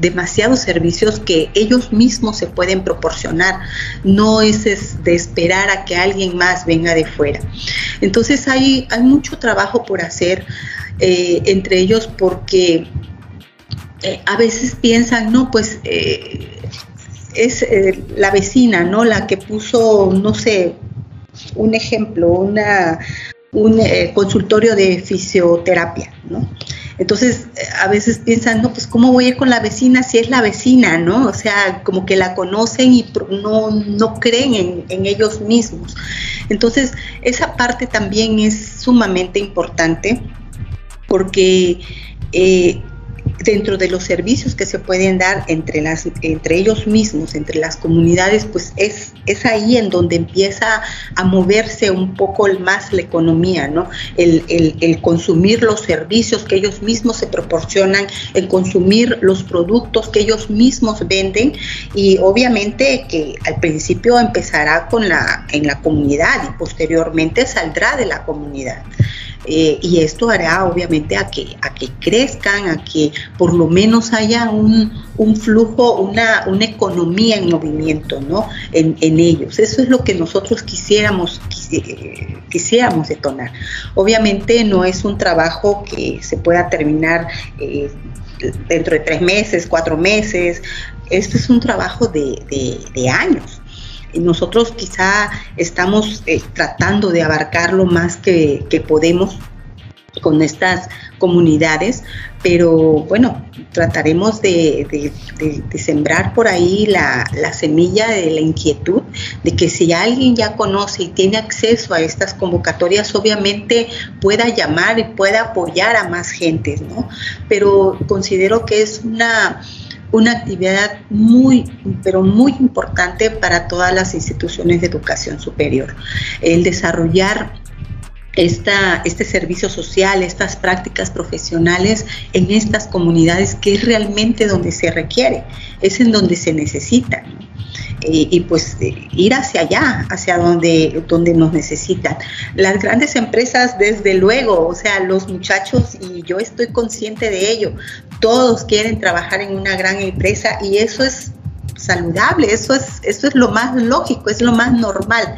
demasiados servicios que ellos mismos se pueden proporcionar. No es, de esperar a que alguien más venga de fuera. Entonces hay, hay mucho trabajo por hacer entre ellos porque a veces piensan, no, pues es eh, la vecina, ¿no? La que puso, no sé, un ejemplo, una, un eh, consultorio de fisioterapia, ¿no? Entonces, a veces piensan, no, pues cómo voy a ir con la vecina si es la vecina, ¿no? O sea, como que la conocen y no, no creen en, en ellos mismos. Entonces, esa parte también es sumamente importante porque eh, dentro de los servicios que se pueden dar entre, las, entre ellos mismos, entre las comunidades, pues es, es ahí en donde empieza a moverse un poco más la economía, ¿no? El, el, consumir los servicios que ellos mismos se proporcionan, el consumir los productos que ellos mismos venden y obviamente que al principio empezará con la, en la comunidad y posteriormente saldrá de la comunidad. Eh, y esto hará obviamente a que, a que crezcan, a que por lo menos haya un, flujo, una, una, economía en movimiento ¿no? En, ellos. Eso es lo que nosotros quisiéramos, quisiéramos detonar. Obviamente no es un trabajo que se pueda terminar eh, dentro de tres meses, cuatro meses. Esto es un trabajo de, de años nosotros quizá estamos eh, tratando de abarcar lo más que, podemos con estas comunidades, pero bueno, trataremos de, sembrar por ahí la, semilla de la inquietud de que si alguien ya conoce y tiene acceso a estas convocatorias, obviamente pueda llamar y pueda apoyar a más gente, ¿no? Pero considero que es una una actividad muy, pero muy importante para todas las instituciones de educación superior. El desarrollar esta, este servicio social, estas prácticas profesionales en estas comunidades que es realmente donde se requiere, es en donde se necesita. Y pues ir hacia allá, hacia donde, donde nos necesitan. Las grandes empresas, desde luego, o sea, los muchachos, y yo estoy consciente de ello, todos quieren trabajar en una gran empresa y eso es saludable, eso es, eso es lo más lógico, es lo más normal.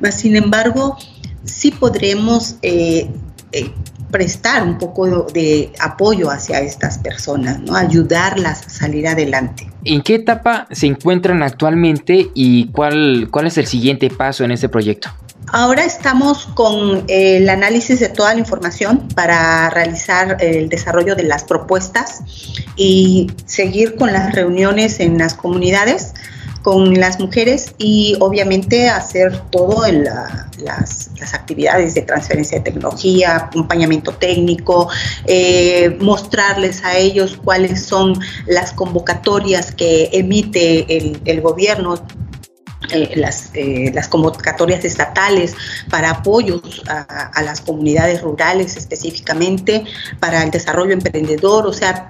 Mas, sin embargo, sí podremos eh, eh, prestar un poco de, apoyo hacia estas personas, ¿no? ayudarlas a salir adelante. ¿En qué etapa se encuentran actualmente y cuál, cuál es el siguiente paso en este proyecto? Ahora estamos con el análisis de toda la información para realizar el desarrollo de las propuestas y seguir con las reuniones en las comunidades con las mujeres y obviamente hacer todo en las, actividades de transferencia de tecnología, acompañamiento técnico, eh, mostrarles a ellos cuáles son las convocatorias que emite el, el gobierno eh, las, eh, las, convocatorias estatales para apoyos a, las comunidades rurales específicamente, para el desarrollo emprendedor, o sea,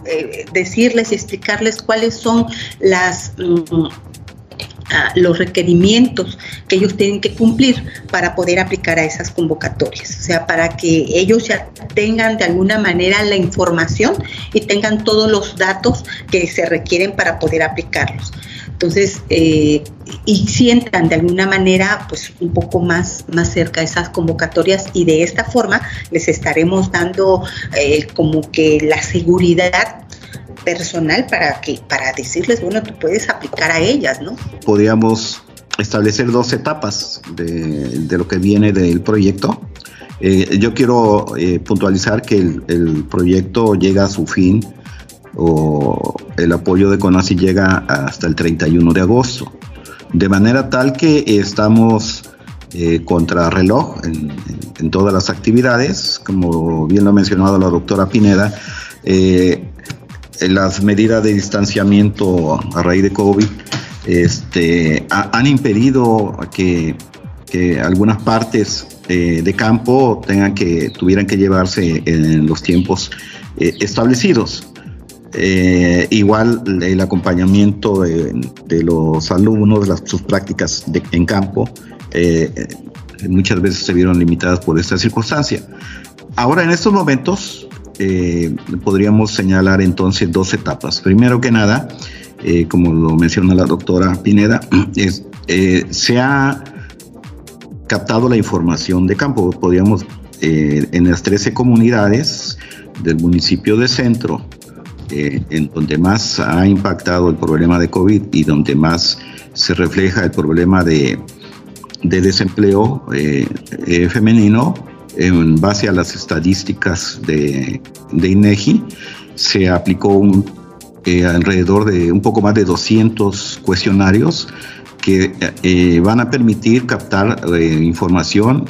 decirles y explicarles cuáles son las... Mm, los requerimientos que ellos tienen que cumplir para poder aplicar a esas convocatorias, o sea, para que ellos ya tengan de alguna manera la información y tengan todos los datos que se requieren para poder aplicarlos. Entonces, eh, y sientan de alguna manera pues un poco más, más cerca esas convocatorias y de esta forma les estaremos dando eh, como que la seguridad personal para que para decirles, bueno, tú puedes aplicar a ellas, ¿no? Podríamos establecer dos etapas de, lo que viene del proyecto. Eh, yo quiero eh, puntualizar que el, proyecto llega a su fin o el apoyo de CONACI llega hasta el 31 de agosto. De manera tal que estamos eh, contra reloj en, en, todas las actividades, como bien lo ha mencionado la doctora Pineda, eh, las medidas de distanciamiento a raíz de COVID este, han impedido que, algunas partes eh, de campo tengan que, tuvieran que llevarse en los tiempos eh, establecidos. Eh, igual el acompañamiento de, los alumnos, de las, sus prácticas en campo, muchas veces se vieron limitadas por esta circunstancia. Ahora, en estos momentos, eh, podríamos señalar entonces dos etapas. Primero que nada, eh, como lo menciona la doctora Pineda, (clears throat) eh, se ha captado la información de campo. Podríamos, en las 13 comunidades del municipio de Centro, en donde más ha impactado el problema de COVID y donde más se refleja el problema de desempleo femenino, en base a las estadísticas de, INEGI, se aplicó eh, alrededor de un poco más de 200 cuestionarios que eh, van a permitir captar eh, información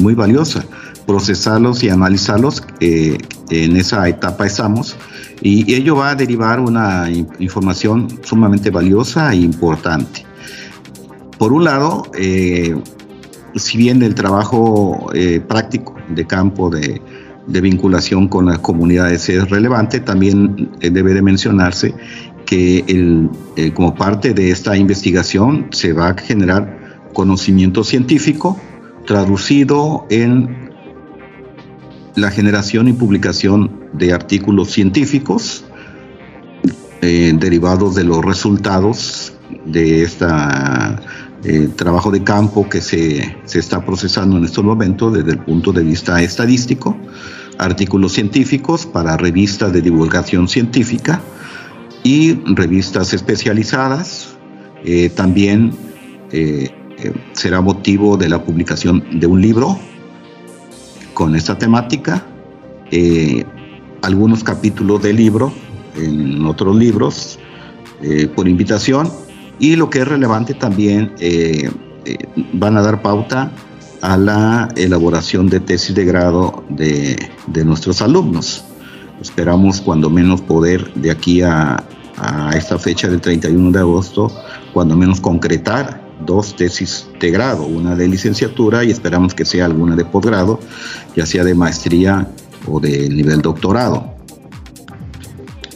muy valiosa, procesarlos y analizarlos. en esa etapa estamos y ello va a derivar una información sumamente valiosa e importante. Por un lado, si bien el trabajo eh, práctico de campo de, vinculación con las comunidades es relevante, también eh, debe de mencionarse que eh, como parte de esta investigación se va a generar conocimiento científico traducido en la generación y publicación de artículos científicos derivados de los resultados de esta eh, trabajo de campo que se, se, está procesando en estos momentos desde el punto de vista estadístico, artículos científicos para revistas de divulgación científica y revistas especializadas. Eh, también eh, será motivo de la publicación de un libro con esta temática algunos capítulos del libro en otros libros por invitación y lo que es relevante también van a dar pauta a la elaboración de tesis de grado de, nuestros alumnos. Esperamos cuando menos poder de aquí a, esta fecha del 31 de agosto, cuando menos concretar dos tesis de grado, una de licenciatura y esperamos que sea alguna de posgrado, ya sea de maestría o de nivel doctorado.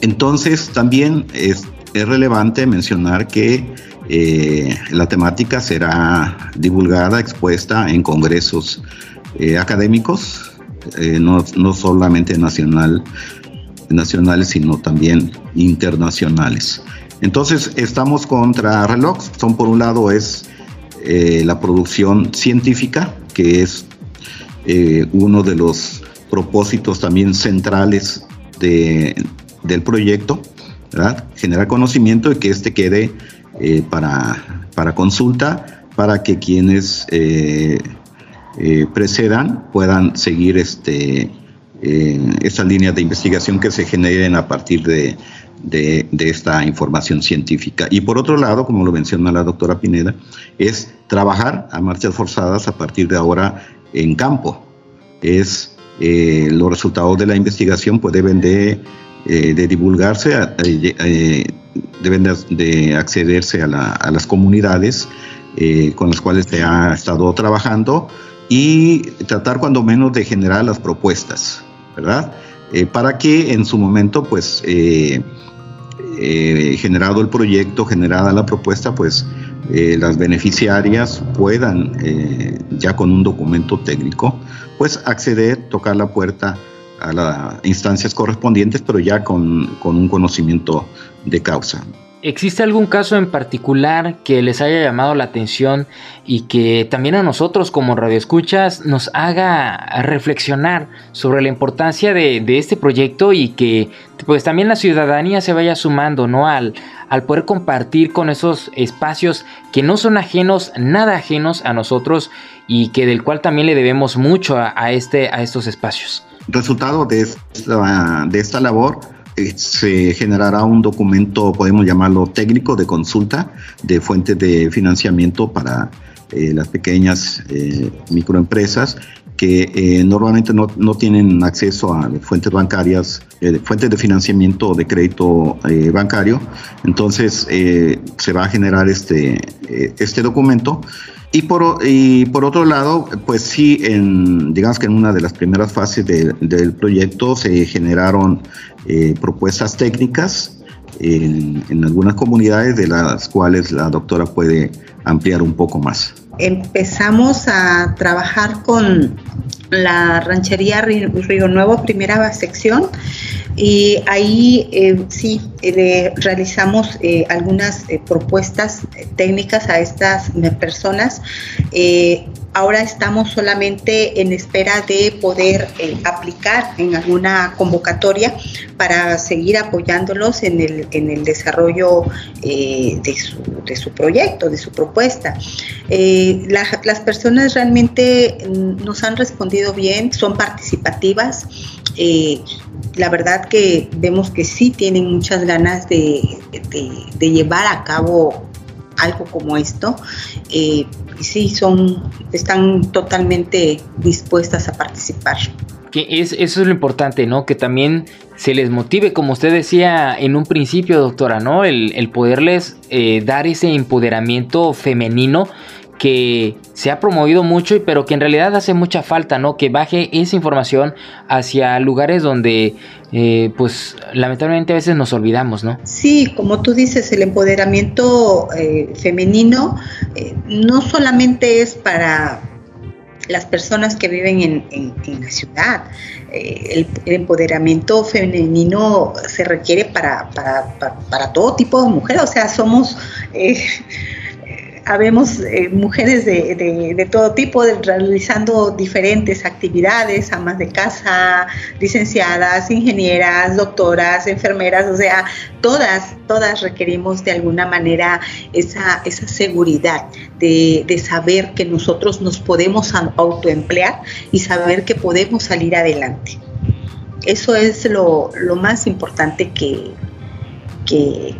Entonces también es, es relevante mencionar que eh, la temática será divulgada, expuesta en congresos eh, académicos, eh, no, solamente nacional, nacionales, sino también internacionales. Entonces, estamos contra reloj. Son, por un lado, es la producción científica, que es uno de los propósitos también centrales del proyecto, generar conocimiento y que éste quede eh, para, para, consulta, para que quienes eh, eh, precedan puedan seguir este, estas líneas de investigación que se generen a partir de, de, esta información científica. Y por otro lado, como lo menciona la doctora Pineda, es trabajar a marchas forzadas a partir de ahora en campo. Es los resultados de la investigación pues deben de, de divulgarse deben de, accederse a, las comunidades eh, con las cuales se ha estado trabajando y tratar cuando menos de generar las propuestas, ¿verdad? Eh, para que en su momento, pues, eh, generado el proyecto, generada la propuesta, pues, las beneficiarias puedan, ya con un documento técnico, pues, acceder, tocar la puerta a las instancias correspondientes, pero ya con, con un conocimiento de causa. ¿Existe algún caso en particular que les haya llamado la atención y que también a nosotros como radioescuchas nos haga reflexionar sobre la importancia de, este proyecto y que pues también la ciudadanía se vaya sumando, ¿no? Al, al poder compartir con esos espacios que no son ajenos, nada ajenos a nosotros y que del cual también le debemos mucho a, este, a estos espacios. Resultado de de esta labor eh, se generará un documento, podemos llamarlo técnico, de consulta de fuentes de financiamiento para eh, las pequeñas eh, microempresas que normalmente no, no, tienen acceso a fuentes bancarias, fuentes de financiamiento de crédito bancario. Entonces se va a generar este, este documento y por, y por otro lado, pues sí, en, digamos que en una de las primeras fases del proyecto se generaron eh, propuestas técnicas en, en, algunas comunidades de las cuales la doctora puede ampliar un poco más. Empezamos a trabajar con la ranchería Río Nuevo, primera sección, y ahí eh, sí eh, realizamos eh, algunas propuestas técnicas a estas personas. ahora estamos solamente en espera de poder aplicar en alguna convocatoria para seguir apoyándolos en el, en el desarrollo de su, de, su, proyecto, de su propuesta. las personas realmente mm, nos han respondido bien, son participativas la verdad que vemos que sí tienen muchas ganas de, llevar a cabo algo como esto. Eh, y sí, son, están totalmente dispuestas a participar. Que es, eso es lo importante, ¿no? Que también se les motive, como usted decía en un principio, doctora, ¿no? El, poderles eh, dar ese empoderamiento femenino que se ha promovido mucho, pero que en realidad hace mucha falta, ¿no? Que baje esa información hacia lugares donde, eh, pues, lamentablemente a veces nos olvidamos, ¿no? Sí, como tú dices, el empoderamiento eh, femenino eh, no solamente es para las personas que viven en, la ciudad. El, empoderamiento femenino se requiere para, para, para, todo tipo de mujeres, o sea, somos habemos eh, mujeres de, de, todo tipo realizando diferentes actividades, amas de casa, licenciadas, ingenieras, doctoras, enfermeras, o sea, todas, todas requerimos de alguna manera esa, esa seguridad de, de saber que nosotros nos podemos autoemplear y saber que podemos salir adelante. Eso es lo, más importante que,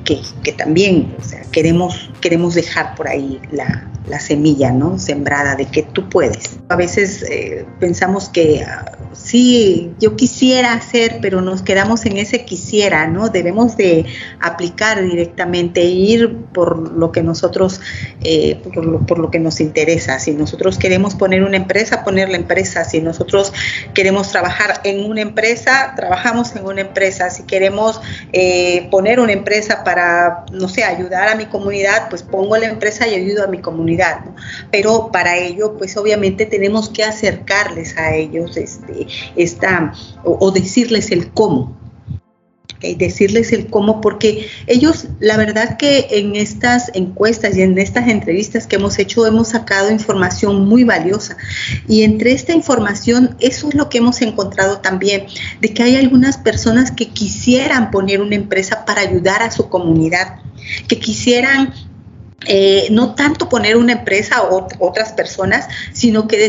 que, también queremos, queremos dejar por ahí la, la semilla, ¿no? Sembrada de que tú puedes. A veces eh, pensamos que ah, sí, yo quisiera hacer, pero nos quedamos en ese quisiera, ¿no? Debemos de aplicar directamente, ir por lo que nosotros, eh, por, lo, que nos interesa. Si nosotros queremos poner una empresa, poner la empresa. Si nosotros queremos trabajar en una empresa, trabajamos en una empresa. Si queremos eh, poner una empresa para, no sé, ayudar a mi comunidad, pues pongo la empresa y ayudo a mi comunidad, Pero para ello, pues obviamente tenemos que acercarles a ellos, este, esta, o, decirles el cómo. decirles el cómo, porque ellos, la verdad que en estas encuestas y en estas entrevistas que hemos hecho, hemos sacado información muy valiosa. Y entre esta información, eso es lo que hemos encontrado también, de que hay algunas personas que quisieran poner una empresa para ayudar a su comunidad, que quisieran eh, no tanto poner una empresa o otras personas, sino que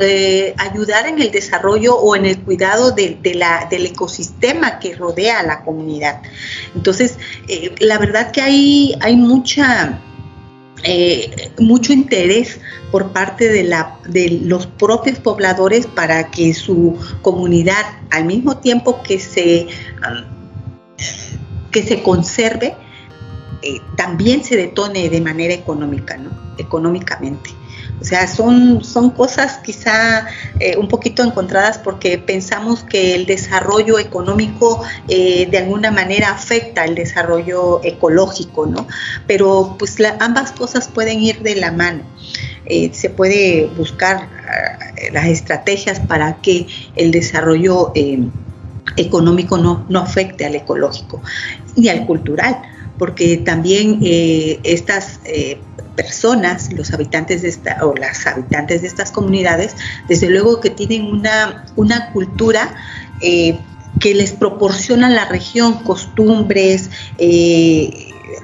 eh, ayudar en el desarrollo o en el cuidado del ecosistema que rodea a la comunidad. Entonces, eh, la verdad que hay, mucho interés por parte de, de los propios pobladores para que su comunidad, al mismo tiempo que se, que se conserve, eh, también se detone de manera económica, ¿no? Económicamente. O sea, son, cosas quizá eh, un poquito encontradas porque pensamos que el desarrollo económico eh, de alguna manera afecta el desarrollo ecológico, ¿no? Pero pues ambas cosas pueden ir de la mano. se puede buscar las estrategias para que el desarrollo económico no, no afecte al ecológico ni al cultural porque también eh, estas eh, personas, los habitantes de esta, o las habitantes de estas comunidades, desde luego que tienen una, una cultura eh, que les proporciona la región, costumbres,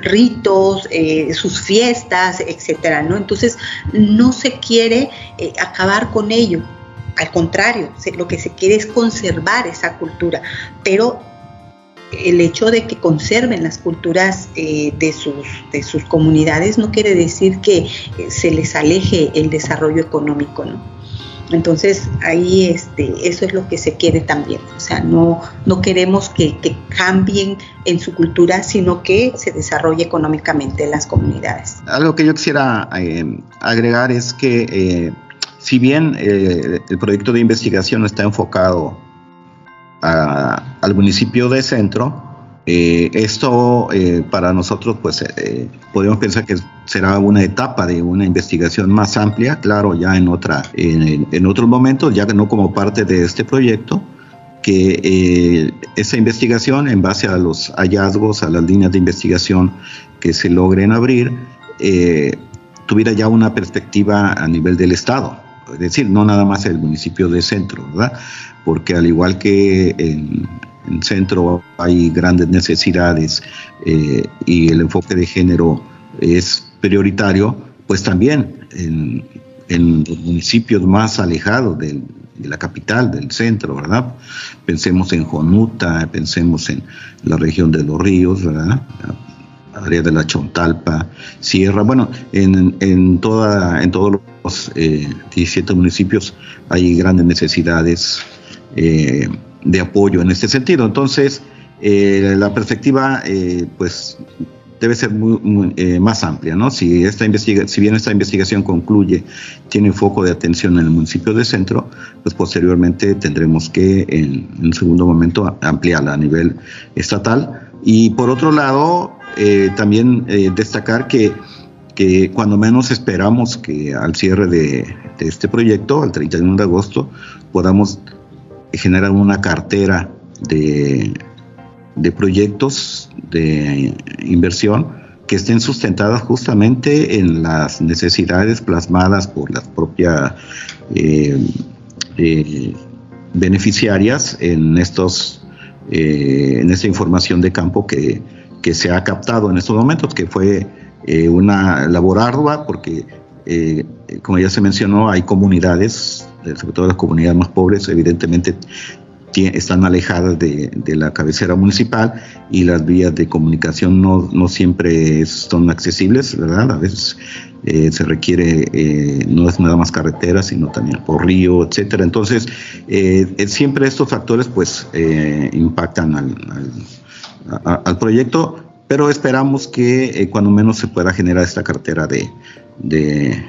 ritos, sus fiestas, etcétera, ¿no? Entonces, no se quiere acabar con ello. Al contrario, lo que se quiere es conservar esa cultura, pero el hecho de que conserven las culturas eh, de, sus, de sus comunidades no quiere decir que eh, se les aleje el desarrollo económico, ¿no? Entonces ahí este, eso es lo que se quiere también, o sea, no, no queremos que, cambien en su cultura, sino que se desarrolle económicamente en las comunidades. Algo que yo quisiera eh, agregar es que si bien el proyecto de investigación está enfocado al municipio de Centro. Eh, esto eh, para nosotros, pues eh, podemos pensar que será una etapa de una investigación más amplia, claro, ya en otra, en, en otros momentos, ya que no como parte de este proyecto, que esa investigación, en base a los hallazgos, a las líneas de investigación que se logren abrir, tuviera ya una perspectiva a nivel del Estado, es decir, no nada más el municipio de Centro, ¿verdad? Porque al igual que en, el centro hay grandes necesidades eh, y el enfoque de género es prioritario, pues también en, los municipios más alejados de la capital, del centro, ¿verdad? Pensemos en Jonuta, pensemos en la región de los ríos, ¿verdad? área de la Chontalpa, Sierra, bueno, en, toda, en todos los 17 eh, municipios hay grandes necesidades eh, de apoyo en este sentido. Entonces, eh, la perspectiva, eh, pues, debe ser más amplia, ¿no? Si, esta investiga si bien esta investigación concluye, tiene foco de atención en el municipio de centro, pues posteriormente tendremos que, en, un segundo momento, ampliarla a nivel estatal. Y por otro lado, también destacar que que cuando menos esperamos que al cierre de, de, este proyecto, al 31 de agosto, podamos generar una cartera de, de proyectos de inversión que estén sustentadas justamente en las necesidades plasmadas por las propias eh, eh, beneficiarias en estos eh, en esta información de campo que, que, se ha captado en estos momentos, que fue una labor ardua porque como ya se mencionó hay comunidades sobre todo las comunidades más pobres, evidentemente están alejadas de, la cabecera municipal y las vías de comunicación no, siempre son accesibles, ¿verdad? A veces eh, se requiere, eh, no es nada más carretera, sino también por río, etcétera. Entonces, eh, siempre estos factores pues impactan al, al, proyecto, pero esperamos que cuando menos se pueda generar esta cartera de, de,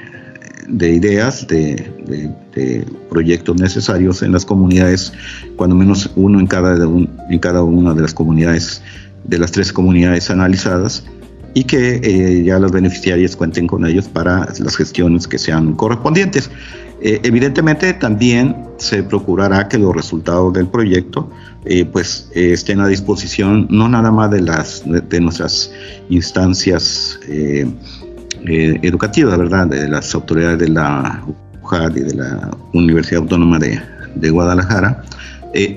ideas, de, proyectos necesarios en las comunidades, cuando menos uno en cada, en cada una de las comunidades, de las tres comunidades analizadas, y que eh, ya los beneficiarios cuenten con ellos para las gestiones que sean correspondientes. Eh, evidentemente también se procurará que los resultados del proyecto eh, pues estén a disposición no nada más de las de, nuestras instancias educativas, verdad, de las autoridades de la UJAD y de la Universidad Autónoma de, de Guadalajara,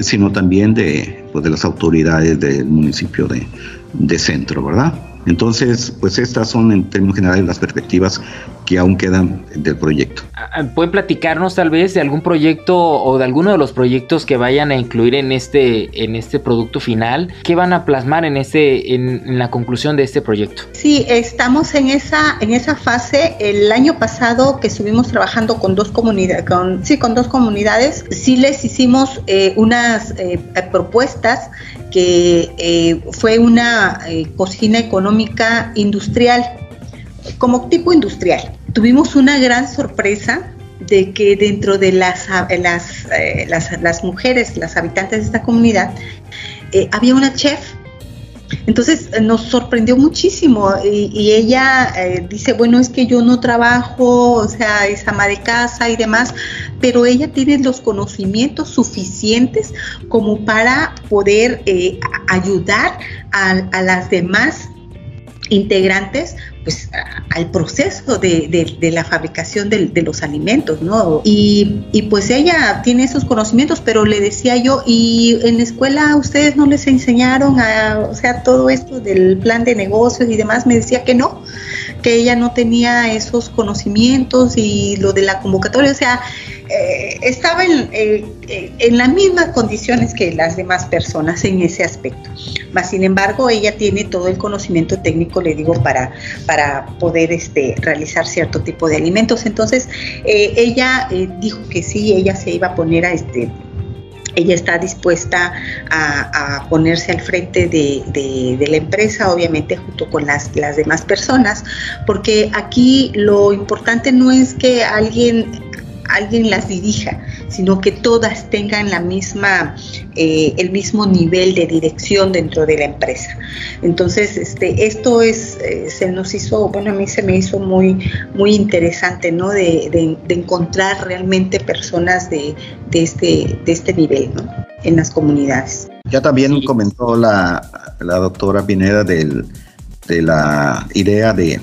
sino también de, pues, de las autoridades del municipio de, de centro, ¿verdad? Entonces, pues estas son en términos generales las perspectivas que aún quedan del proyecto. Ah, ah, ¿Pueden platicarnos tal vez de algún proyecto o de alguno de los proyectos que vayan a incluir en este, en este producto final? ¿Qué van a plasmar en, este, en, la conclusión de este proyecto? Sí, estamos en esa, en esa fase. El año pasado que estuvimos trabajando con dos comunidades, con, sí, con dos comunidades, sí les hicimos eh, unas eh, propuestas que eh, fue una cocina económica industrial como tipo industrial. Tuvimos una gran sorpresa de que dentro de las, eh, las, las, mujeres, las habitantes de esta comunidad, eh, había una chef. Entonces eh, nos sorprendió muchísimo y, ella dice, bueno, es que yo no trabajo, o sea, es ama de casa y demás, pero ella tiene los conocimientos suficientes como para poder ayudar a, a las demás integrantes pues al proceso de, la fabricación de, los alimentos, ¿no? Y, pues ella tiene esos conocimientos, pero le decía yo, ¿y en la escuela ustedes no les enseñaron a, o sea, todo esto del plan de negocios y demás? Me decía que no, que ella no tenía esos conocimientos y lo de la convocatoria, o sea, eh, estaba en, eh, en, las mismas condiciones que las demás personas en ese aspecto. Mas, sin embargo, ella tiene todo el conocimiento técnico, le digo, para, para poder este, realizar cierto tipo de alimentos. Entonces, eh, ella dijo que sí, ella se iba a poner a este ella está dispuesta a, ponerse al frente de, la empresa, obviamente junto con las, las demás personas, porque aquí lo importante no es que alguien alguien las dirija, sino que todas tengan la misma, eh, el mismo nivel de dirección dentro de la empresa. Entonces, este, esto es, eh, se nos hizo, bueno, a mí se me hizo muy, muy interesante, ¿no? De, encontrar realmente personas de, este, de este nivel, ¿no? En las comunidades. Ya también comentó la, la doctora Pineda del, de la idea de,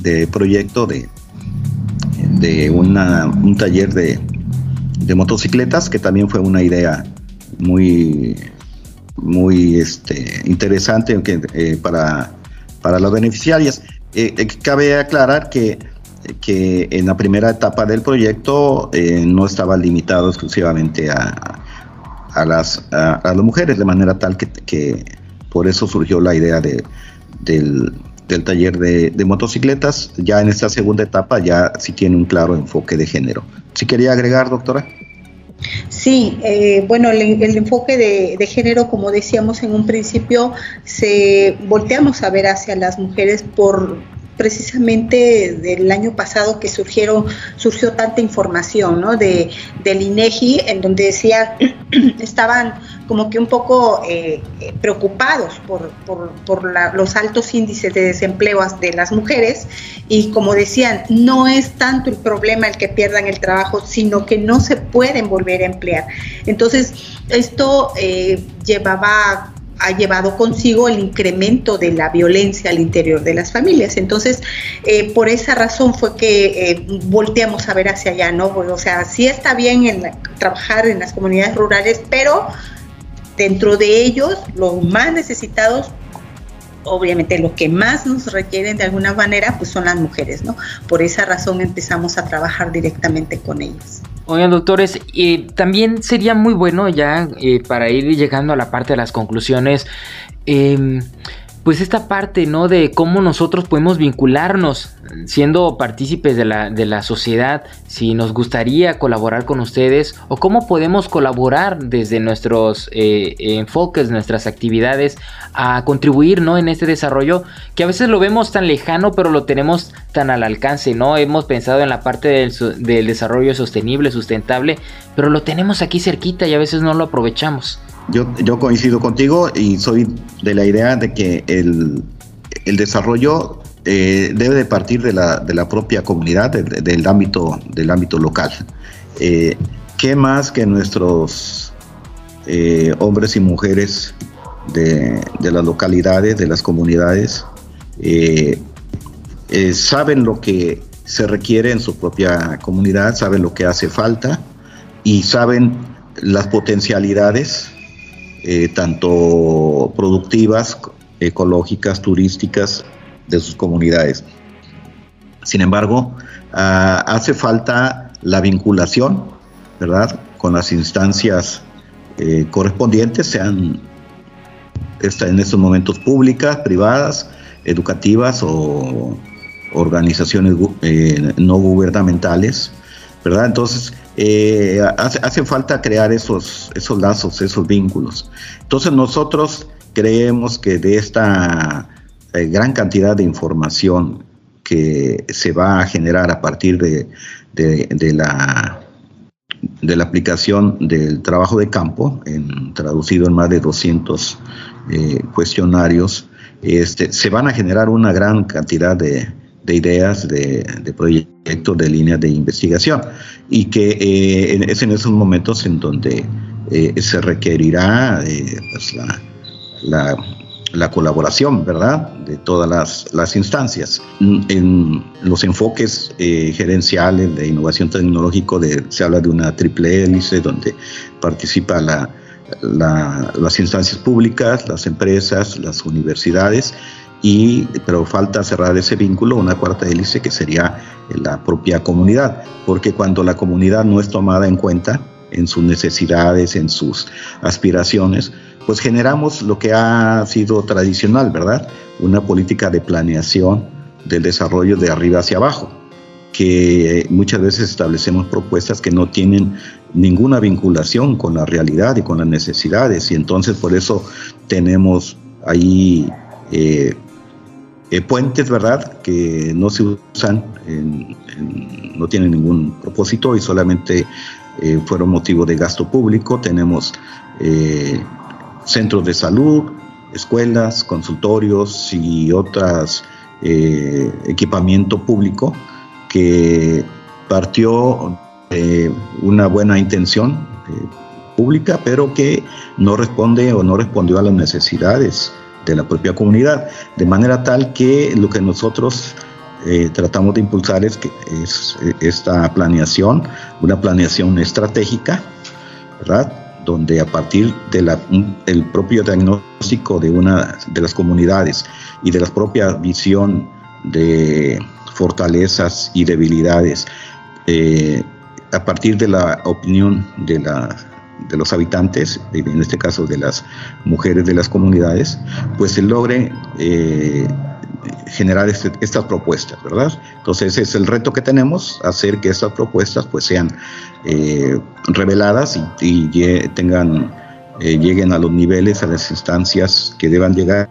de proyecto de de un taller de, motocicletas, que también fue una idea muy, muy este, interesante eh, para, para las beneficiarias. Eh, eh, cabe aclarar que, que en la primera etapa del proyecto no estaba limitado exclusivamente a, a, las, a, las mujeres, de manera tal que, que por eso surgió la idea de, del, del taller de, motocicletas. Ya en esta segunda etapa ya sí tiene un claro enfoque de género. ¿Sí quería agregar, doctora? Sí, eh, bueno, el, enfoque de, de, género, como decíamos en un principio, se volteamos a ver hacia las mujeres por precisamente del año pasado que surgieron, surgió tanta información, ¿no? De, del INEGI, en donde decía, (clears throat) estaban como que un poco eh, preocupados por, los altos índices de desempleo de las mujeres y como decían, no es tanto el problema el que pierdan el trabajo, sino que no se pueden volver a emplear. Entonces, esto eh, llevaba ha llevado consigo el incremento de la violencia al interior de las familias. Entonces, eh, por esa razón fue que eh, volteamos a ver hacia allá, ¿no? O sea, sí está bien en trabajar en las comunidades rurales, pero dentro de ellos, los más necesitados, obviamente los que más nos requieren de alguna manera, pues son las mujeres, ¿no? Por esa razón empezamos a trabajar directamente con ellas. Oigan, doctores, eh, también sería muy bueno ya eh, para ir llegando a la parte de las conclusiones. Eh, pues esta parte, ¿no? De cómo nosotros podemos vincularnos siendo partícipes de la, de la sociedad, si nos gustaría colaborar con ustedes o cómo podemos colaborar desde nuestros eh, enfoques, nuestras actividades a contribuir, ¿no? En este desarrollo que a veces lo vemos tan lejano, pero lo tenemos tan al alcance, ¿no? Hemos pensado en la parte del, del desarrollo sostenible, sustentable, pero lo tenemos aquí cerquita y a veces no lo aprovechamos. Yo, yo coincido contigo y soy de la idea de que el, desarrollo eh, debe de partir de la, de la propia comunidad, de, de, del, ámbito, del ámbito local. Eh, ¿Qué más que nuestros eh, hombres y mujeres de, de, las localidades, de las comunidades, eh, saben lo que se requiere en su propia comunidad, saben lo que hace falta y saben las potencialidades eh, tanto productivas, ecológicas, turísticas de sus comunidades. Sin embargo, uh, hace falta la vinculación, ¿verdad?, con las instancias eh, correspondientes, sean en estos momentos públicas, privadas, educativas o organizaciones eh, no gubernamentales, ¿verdad? Entonces, eh, hace, falta crear esos, esos lazos, esos vínculos. Entonces nosotros creemos que de esta eh, gran cantidad de información que se va a generar a partir de, la, aplicación del trabajo de campo, traducido en más de 200 eh, cuestionarios, este, se van a generar una gran cantidad de, de ideas, de, de, proyectos, de líneas de investigación, y que eh, es en esos momentos en donde eh, se requerirá eh, pues la, la, la, colaboración, ¿verdad?, de todas las, las instancias. En los enfoques eh, gerenciales de innovación tecnológico de, se habla de una triple hélice donde participa la, las instancias públicas, las empresas, las universidades, y, pero falta cerrar ese vínculo, una cuarta hélice que sería la propia comunidad, porque cuando la comunidad no es tomada en cuenta en sus necesidades, en sus aspiraciones, pues generamos lo que ha sido tradicional, ¿verdad? Una política de planeación del desarrollo de arriba hacia abajo, que muchas veces establecemos propuestas que no tienen ninguna vinculación con la realidad y con las necesidades, y entonces por eso tenemos ahí eh, eh, puentes, ¿verdad?, que no se usan, en, no tienen ningún propósito y solamente eh, fueron motivo de gasto público. Tenemos eh, centros de salud, escuelas, consultorios y otras equipamiento público que partió de una buena intención pública, pero que no responde o no respondió a las necesidades de la propia comunidad, de manera tal que lo que nosotros eh, tratamos de impulsar es, que es esta planeación, una planeación estratégica, ¿verdad? donde a partir del de propio diagnóstico de una de las comunidades y de la propia visión de fortalezas y debilidades, eh, a partir de la opinión de la de los habitantes, en este caso de las mujeres de las comunidades, pues se logre eh, generar este, estas propuestas, ¿verdad? Entonces ese es el reto que tenemos, hacer que estas propuestas pues sean eh, reveladas y, tengan, eh, lleguen a los niveles, a las instancias que deban llegar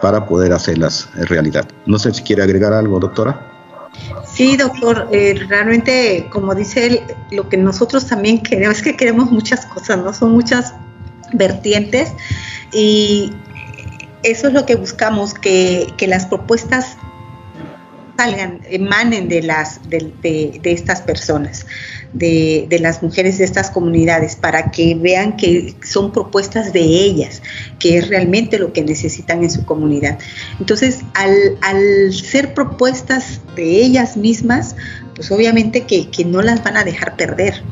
para poder hacerlas realidad. No sé si quiere agregar algo, doctora. Sí, doctor, eh, realmente, como dice él, lo que nosotros también queremos es que queremos muchas cosas, ¿no? Son muchas vertientes y eso es lo que buscamos, que, que las propuestas salgan, emanen de, las, de, de, de estas personas, de, las mujeres de estas comunidades, para que vean que son propuestas de ellas, que es realmente lo que necesitan en su comunidad. Entonces, al, al ser propuestas de ellas mismas, pues obviamente que, que no las van a dejar perder.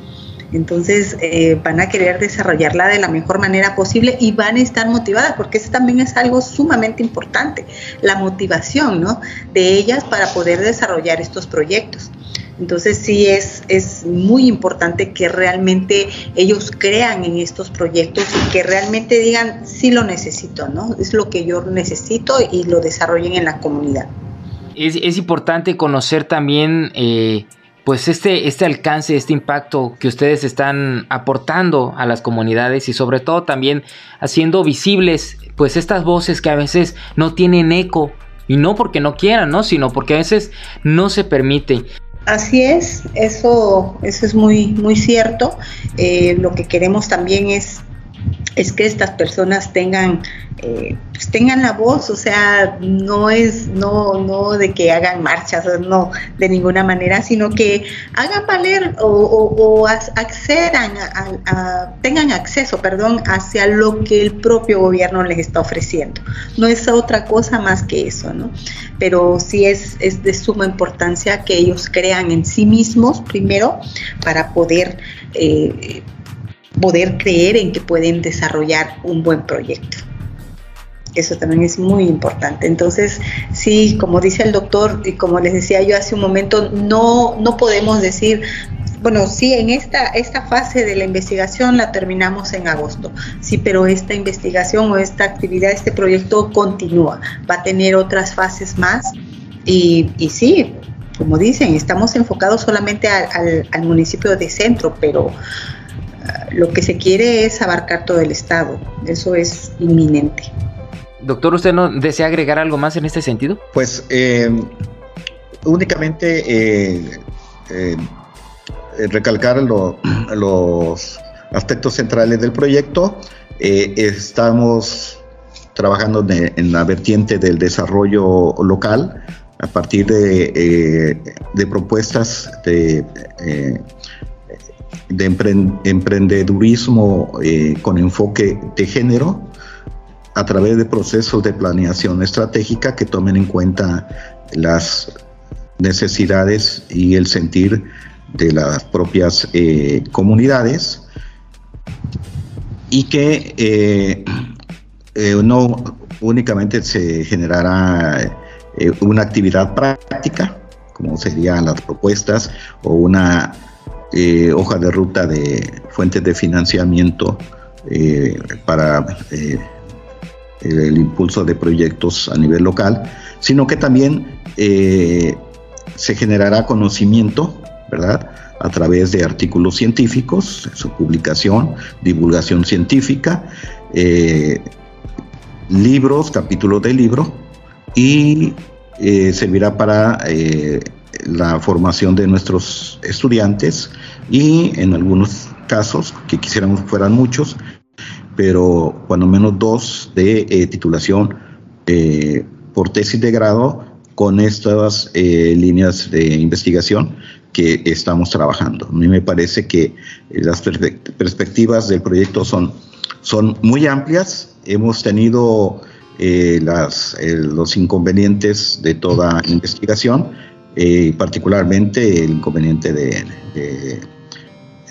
Entonces eh, van a querer desarrollarla de la mejor manera posible y van a estar motivadas, porque eso también es algo sumamente importante, la motivación ¿no? de ellas para poder desarrollar estos proyectos. Entonces sí es, es muy importante que realmente ellos crean en estos proyectos y que realmente digan, sí lo necesito, ¿no? Es lo que yo necesito y lo desarrollen en la comunidad. Es, es importante conocer también... Eh, pues este, este alcance, este impacto que ustedes están aportando a las comunidades y sobre todo también haciendo visibles pues estas voces que a veces no tienen eco y no porque no quieran, ¿no? sino porque a veces no se permite. Así es, eso, eso es muy, muy cierto. Eh, lo que queremos también es es que estas personas tengan eh, pues tengan la voz, o sea, no es no no de que hagan marchas, no de ninguna manera, sino que hagan valer o, accedan a, tengan acceso, perdón, hacia lo que el propio gobierno les está ofreciendo. No es otra cosa más que eso, ¿no? Pero sí es es de suma importancia que ellos crean en sí mismos primero para poder eh, poder creer en que pueden desarrollar un buen proyecto. Eso también es muy importante. Entonces, sí, como dice el doctor y como les decía yo hace un momento, no, no podemos decir, bueno, sí, en esta, esta fase de la investigación la terminamos en agosto, sí, pero esta investigación o esta actividad, este proyecto continúa, va a tener otras fases más y, y sí, como dicen, estamos enfocados solamente al, al municipio de centro, pero lo que se quiere es abarcar todo el Estado. Eso es inminente. Doctor, ¿usted no desea agregar algo más en este sentido? Pues eh, únicamente eh, eh, recalcar los aspectos centrales del proyecto. estamos trabajando en la vertiente del desarrollo local a partir de, de propuestas de de emprendedurismo eh, con enfoque de género a través de procesos de planeación estratégica que tomen en cuenta las necesidades y el sentir de las propias eh, comunidades y que eh, no únicamente se generará una actividad práctica, como serían las propuestas, o una eh, hoja de ruta de fuentes de financiamiento eh, para eh, el impulso de proyectos a nivel local, sino que también se generará conocimiento, ¿verdad? A través de artículos científicos, su publicación, divulgación científica, libros, capítulos de libro, y servirá para la formación de nuestros estudiantes y en algunos casos, que quisiéramos fueran muchos, pero cuando menos dos de eh, titulación eh, por tesis de grado con estas eh, líneas de investigación que estamos trabajando. A mí me parece que las perspectivas del proyecto son, son muy amplias. Hemos tenido los inconvenientes de toda investigación, eh, particularmente el inconveniente de,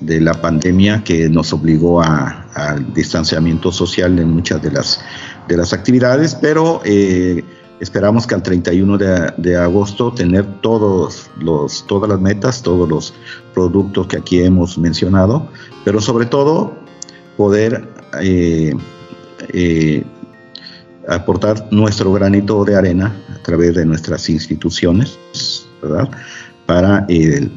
la pandemia que nos obligó al distanciamiento social en muchas de las, de las actividades, pero eh, esperamos que al 31 de, agosto tener todos los, todas las metas, todos los productos que aquí hemos mencionado, pero sobre todo poder eh, aportar nuestro granito de arena a través de nuestras instituciones para el,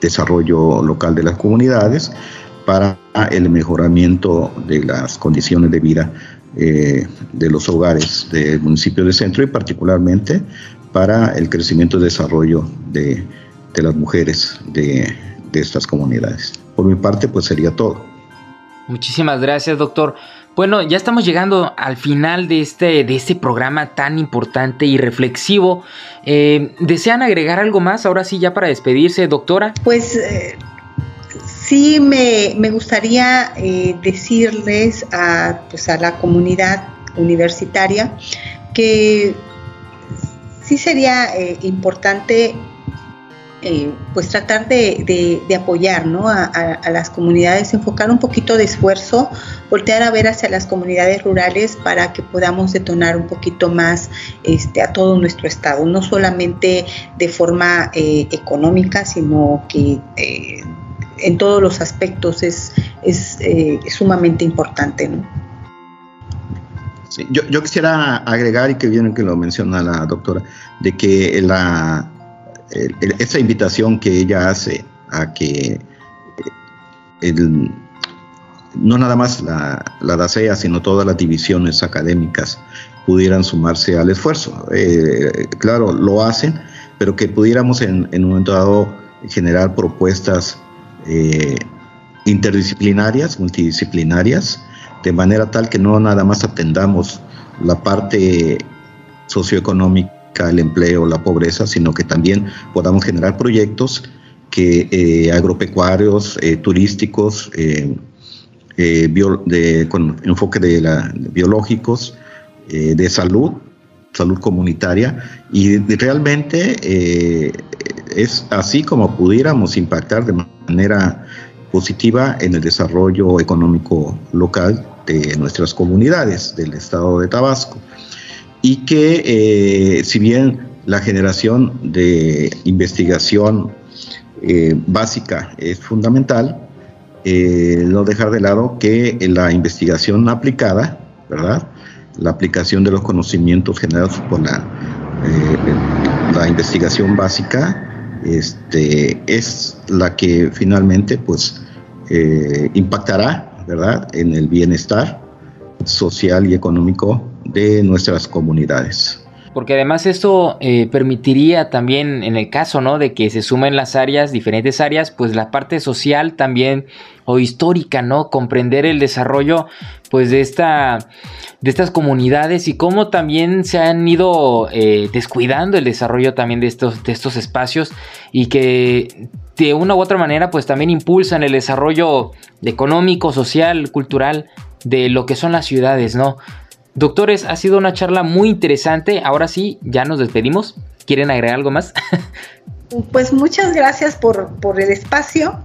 desarrollo local de las comunidades, para el mejoramiento de las condiciones de vida eh, de los hogares del municipio de Centro y particularmente para el crecimiento y desarrollo de, las mujeres de, de estas comunidades. Por mi parte, pues sería todo. Muchísimas gracias, doctor. Bueno, ya estamos llegando al final de este, de este programa tan importante y reflexivo. Eh, ¿Desean agregar algo más ahora sí ya para despedirse, doctora? Pues eh, sí me, gustaría eh, decirles a, pues, a la comunidad universitaria que sí sería importante eh, pues tratar de, apoyar ¿no? a, las comunidades, enfocar un poquito de esfuerzo, voltear a ver hacia las comunidades rurales para que podamos detonar un poquito más este, a todo nuestro estado, no solamente de forma eh, económica, sino que eh, en todos los aspectos es, es sumamente importante. ¿no? yo, yo, quisiera agregar, y que viene que lo menciona la doctora, de que la, esa invitación que ella hace a que eh, no nada más la, la DACEA, sino todas las divisiones académicas pudieran sumarse al esfuerzo. Eh, claro, lo hacen, pero que pudiéramos en, un momento dado generar propuestas eh, interdisciplinarias, multidisciplinarias, de manera tal que no nada más atendamos la parte socioeconómica el empleo, la pobreza, sino que también podamos generar proyectos que eh, agropecuarios, eh, turísticos, eh, con enfoque de la, biológicos, de salud, salud comunitaria, y realmente es así como pudiéramos impactar de manera positiva en el desarrollo económico local de nuestras comunidades del estado de Tabasco y que eh, si bien la generación de investigación eh, básica es fundamental, eh, no dejar de lado que la investigación aplicada, ¿verdad? La aplicación de los conocimientos generados por la, la investigación básica este, es la que finalmente pues, impactará, ¿verdad?, en el bienestar social y económico de nuestras comunidades. Porque además esto eh, permitiría también, en el caso ¿no? de que se sumen las áreas, diferentes áreas, pues la parte social también o histórica, ¿no? Comprender el desarrollo pues de esta de estas comunidades y cómo también se han ido eh, descuidando el desarrollo también de estos, de estos espacios y que de una u otra manera pues también impulsan el desarrollo económico, social, cultural de lo que son las ciudades, ¿no? Doctores, ha sido una charla muy interesante. Ahora sí, ya nos despedimos. ¿Quieren agregar algo más? (laughs) pues muchas gracias por, el espacio.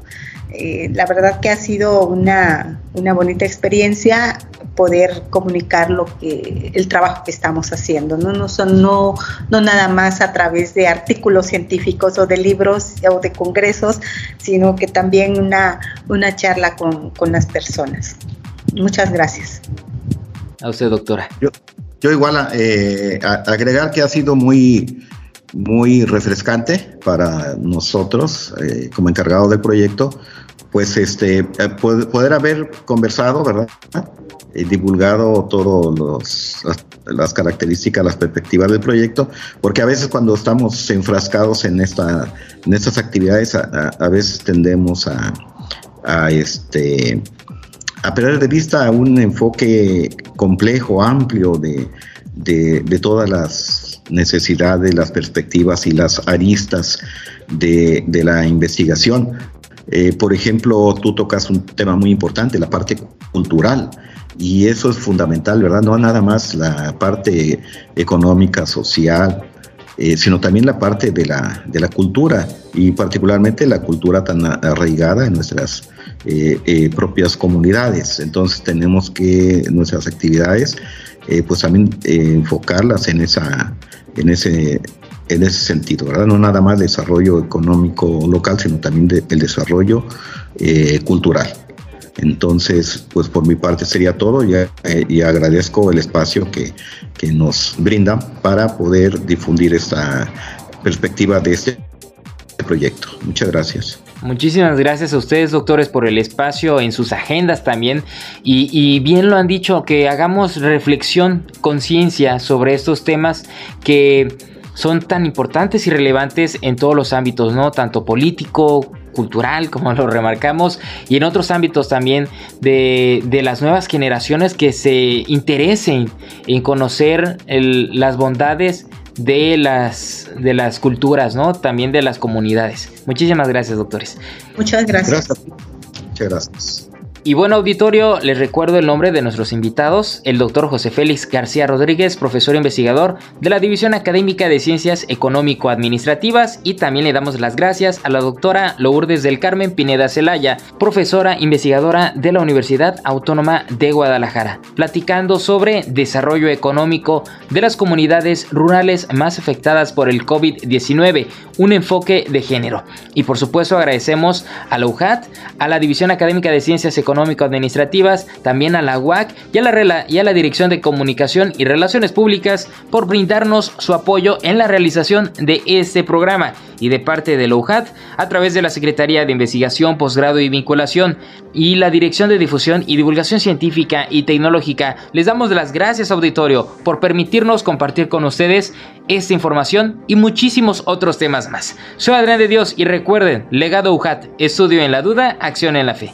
Eh, la verdad que ha sido una, bonita experiencia poder comunicar lo que el trabajo que estamos haciendo no no son no no nada más a través de artículos científicos o de libros o de congresos sino que también una una charla con, con las personas muchas gracias a usted, doctora. Yo, igual eh, agregar que ha sido muy, muy refrescante para nosotros eh, como encargado del proyecto, pues este eh, poder, haber conversado, ¿verdad? divulgado todas las características, las perspectivas del proyecto, porque a veces cuando estamos enfrascados en esta, en estas actividades, a, veces tendemos a, a este a perder de vista un enfoque complejo, amplio de, de, todas las necesidades, las perspectivas y las aristas de, de la investigación. Eh, por ejemplo, tú tocas un tema muy importante, la parte cultural, y eso es fundamental, ¿verdad? No nada más la parte económica, social, eh, sino también la parte de la, de la cultura, y particularmente la cultura tan arraigada en nuestras eh, eh, propias comunidades. Entonces tenemos que nuestras actividades, pues también enfocarlas en esa, en ese, en ese sentido, ¿verdad? No nada más desarrollo económico local, sino también el desarrollo cultural. Entonces, pues por mi parte sería todo y, y agradezco el espacio que, nos brinda para poder difundir esta perspectiva de este proyecto. Muchas gracias. Muchísimas gracias a ustedes, doctores, por el espacio en sus agendas también. Y, bien lo han dicho, que hagamos reflexión, conciencia sobre estos temas que son tan importantes y relevantes en todos los ámbitos, ¿no? Tanto político, cultural, como lo remarcamos, y en otros ámbitos también de, las nuevas generaciones que se interesen en conocer las bondades de las, de las culturas, ¿no? También de las comunidades. Muchísimas gracias, doctores. Muchas gracias. Muchas gracias. Y bueno auditorio, les recuerdo el nombre de nuestros invitados, el doctor José Félix García Rodríguez, profesor investigador de la División Académica de Ciencias Económico-Administrativas y también le damos las gracias a la doctora Lourdes del Carmen Pineda Celaya, profesora investigadora de la Universidad Autónoma de Guadalajara, platicando sobre desarrollo económico de las comunidades rurales más afectadas por el COVID-19, un enfoque de género. Y por supuesto agradecemos a la UJAT, a la División Académica de Ciencias Económico-Administrativas, también a la UAC y a la, y a la Dirección de Comunicación y Relaciones Públicas por brindarnos su apoyo en la realización de este programa y de parte de la UJAT a través de la Secretaría de Investigación, Posgrado y Vinculación y la Dirección de Difusión y Divulgación Científica y Tecnológica. Les damos las gracias auditorio por permitirnos compartir con ustedes esta información y muchísimos otros temas más. Soy Adrián de Dios y recuerden, legado UJAT, estudio en la duda, acción en la fe.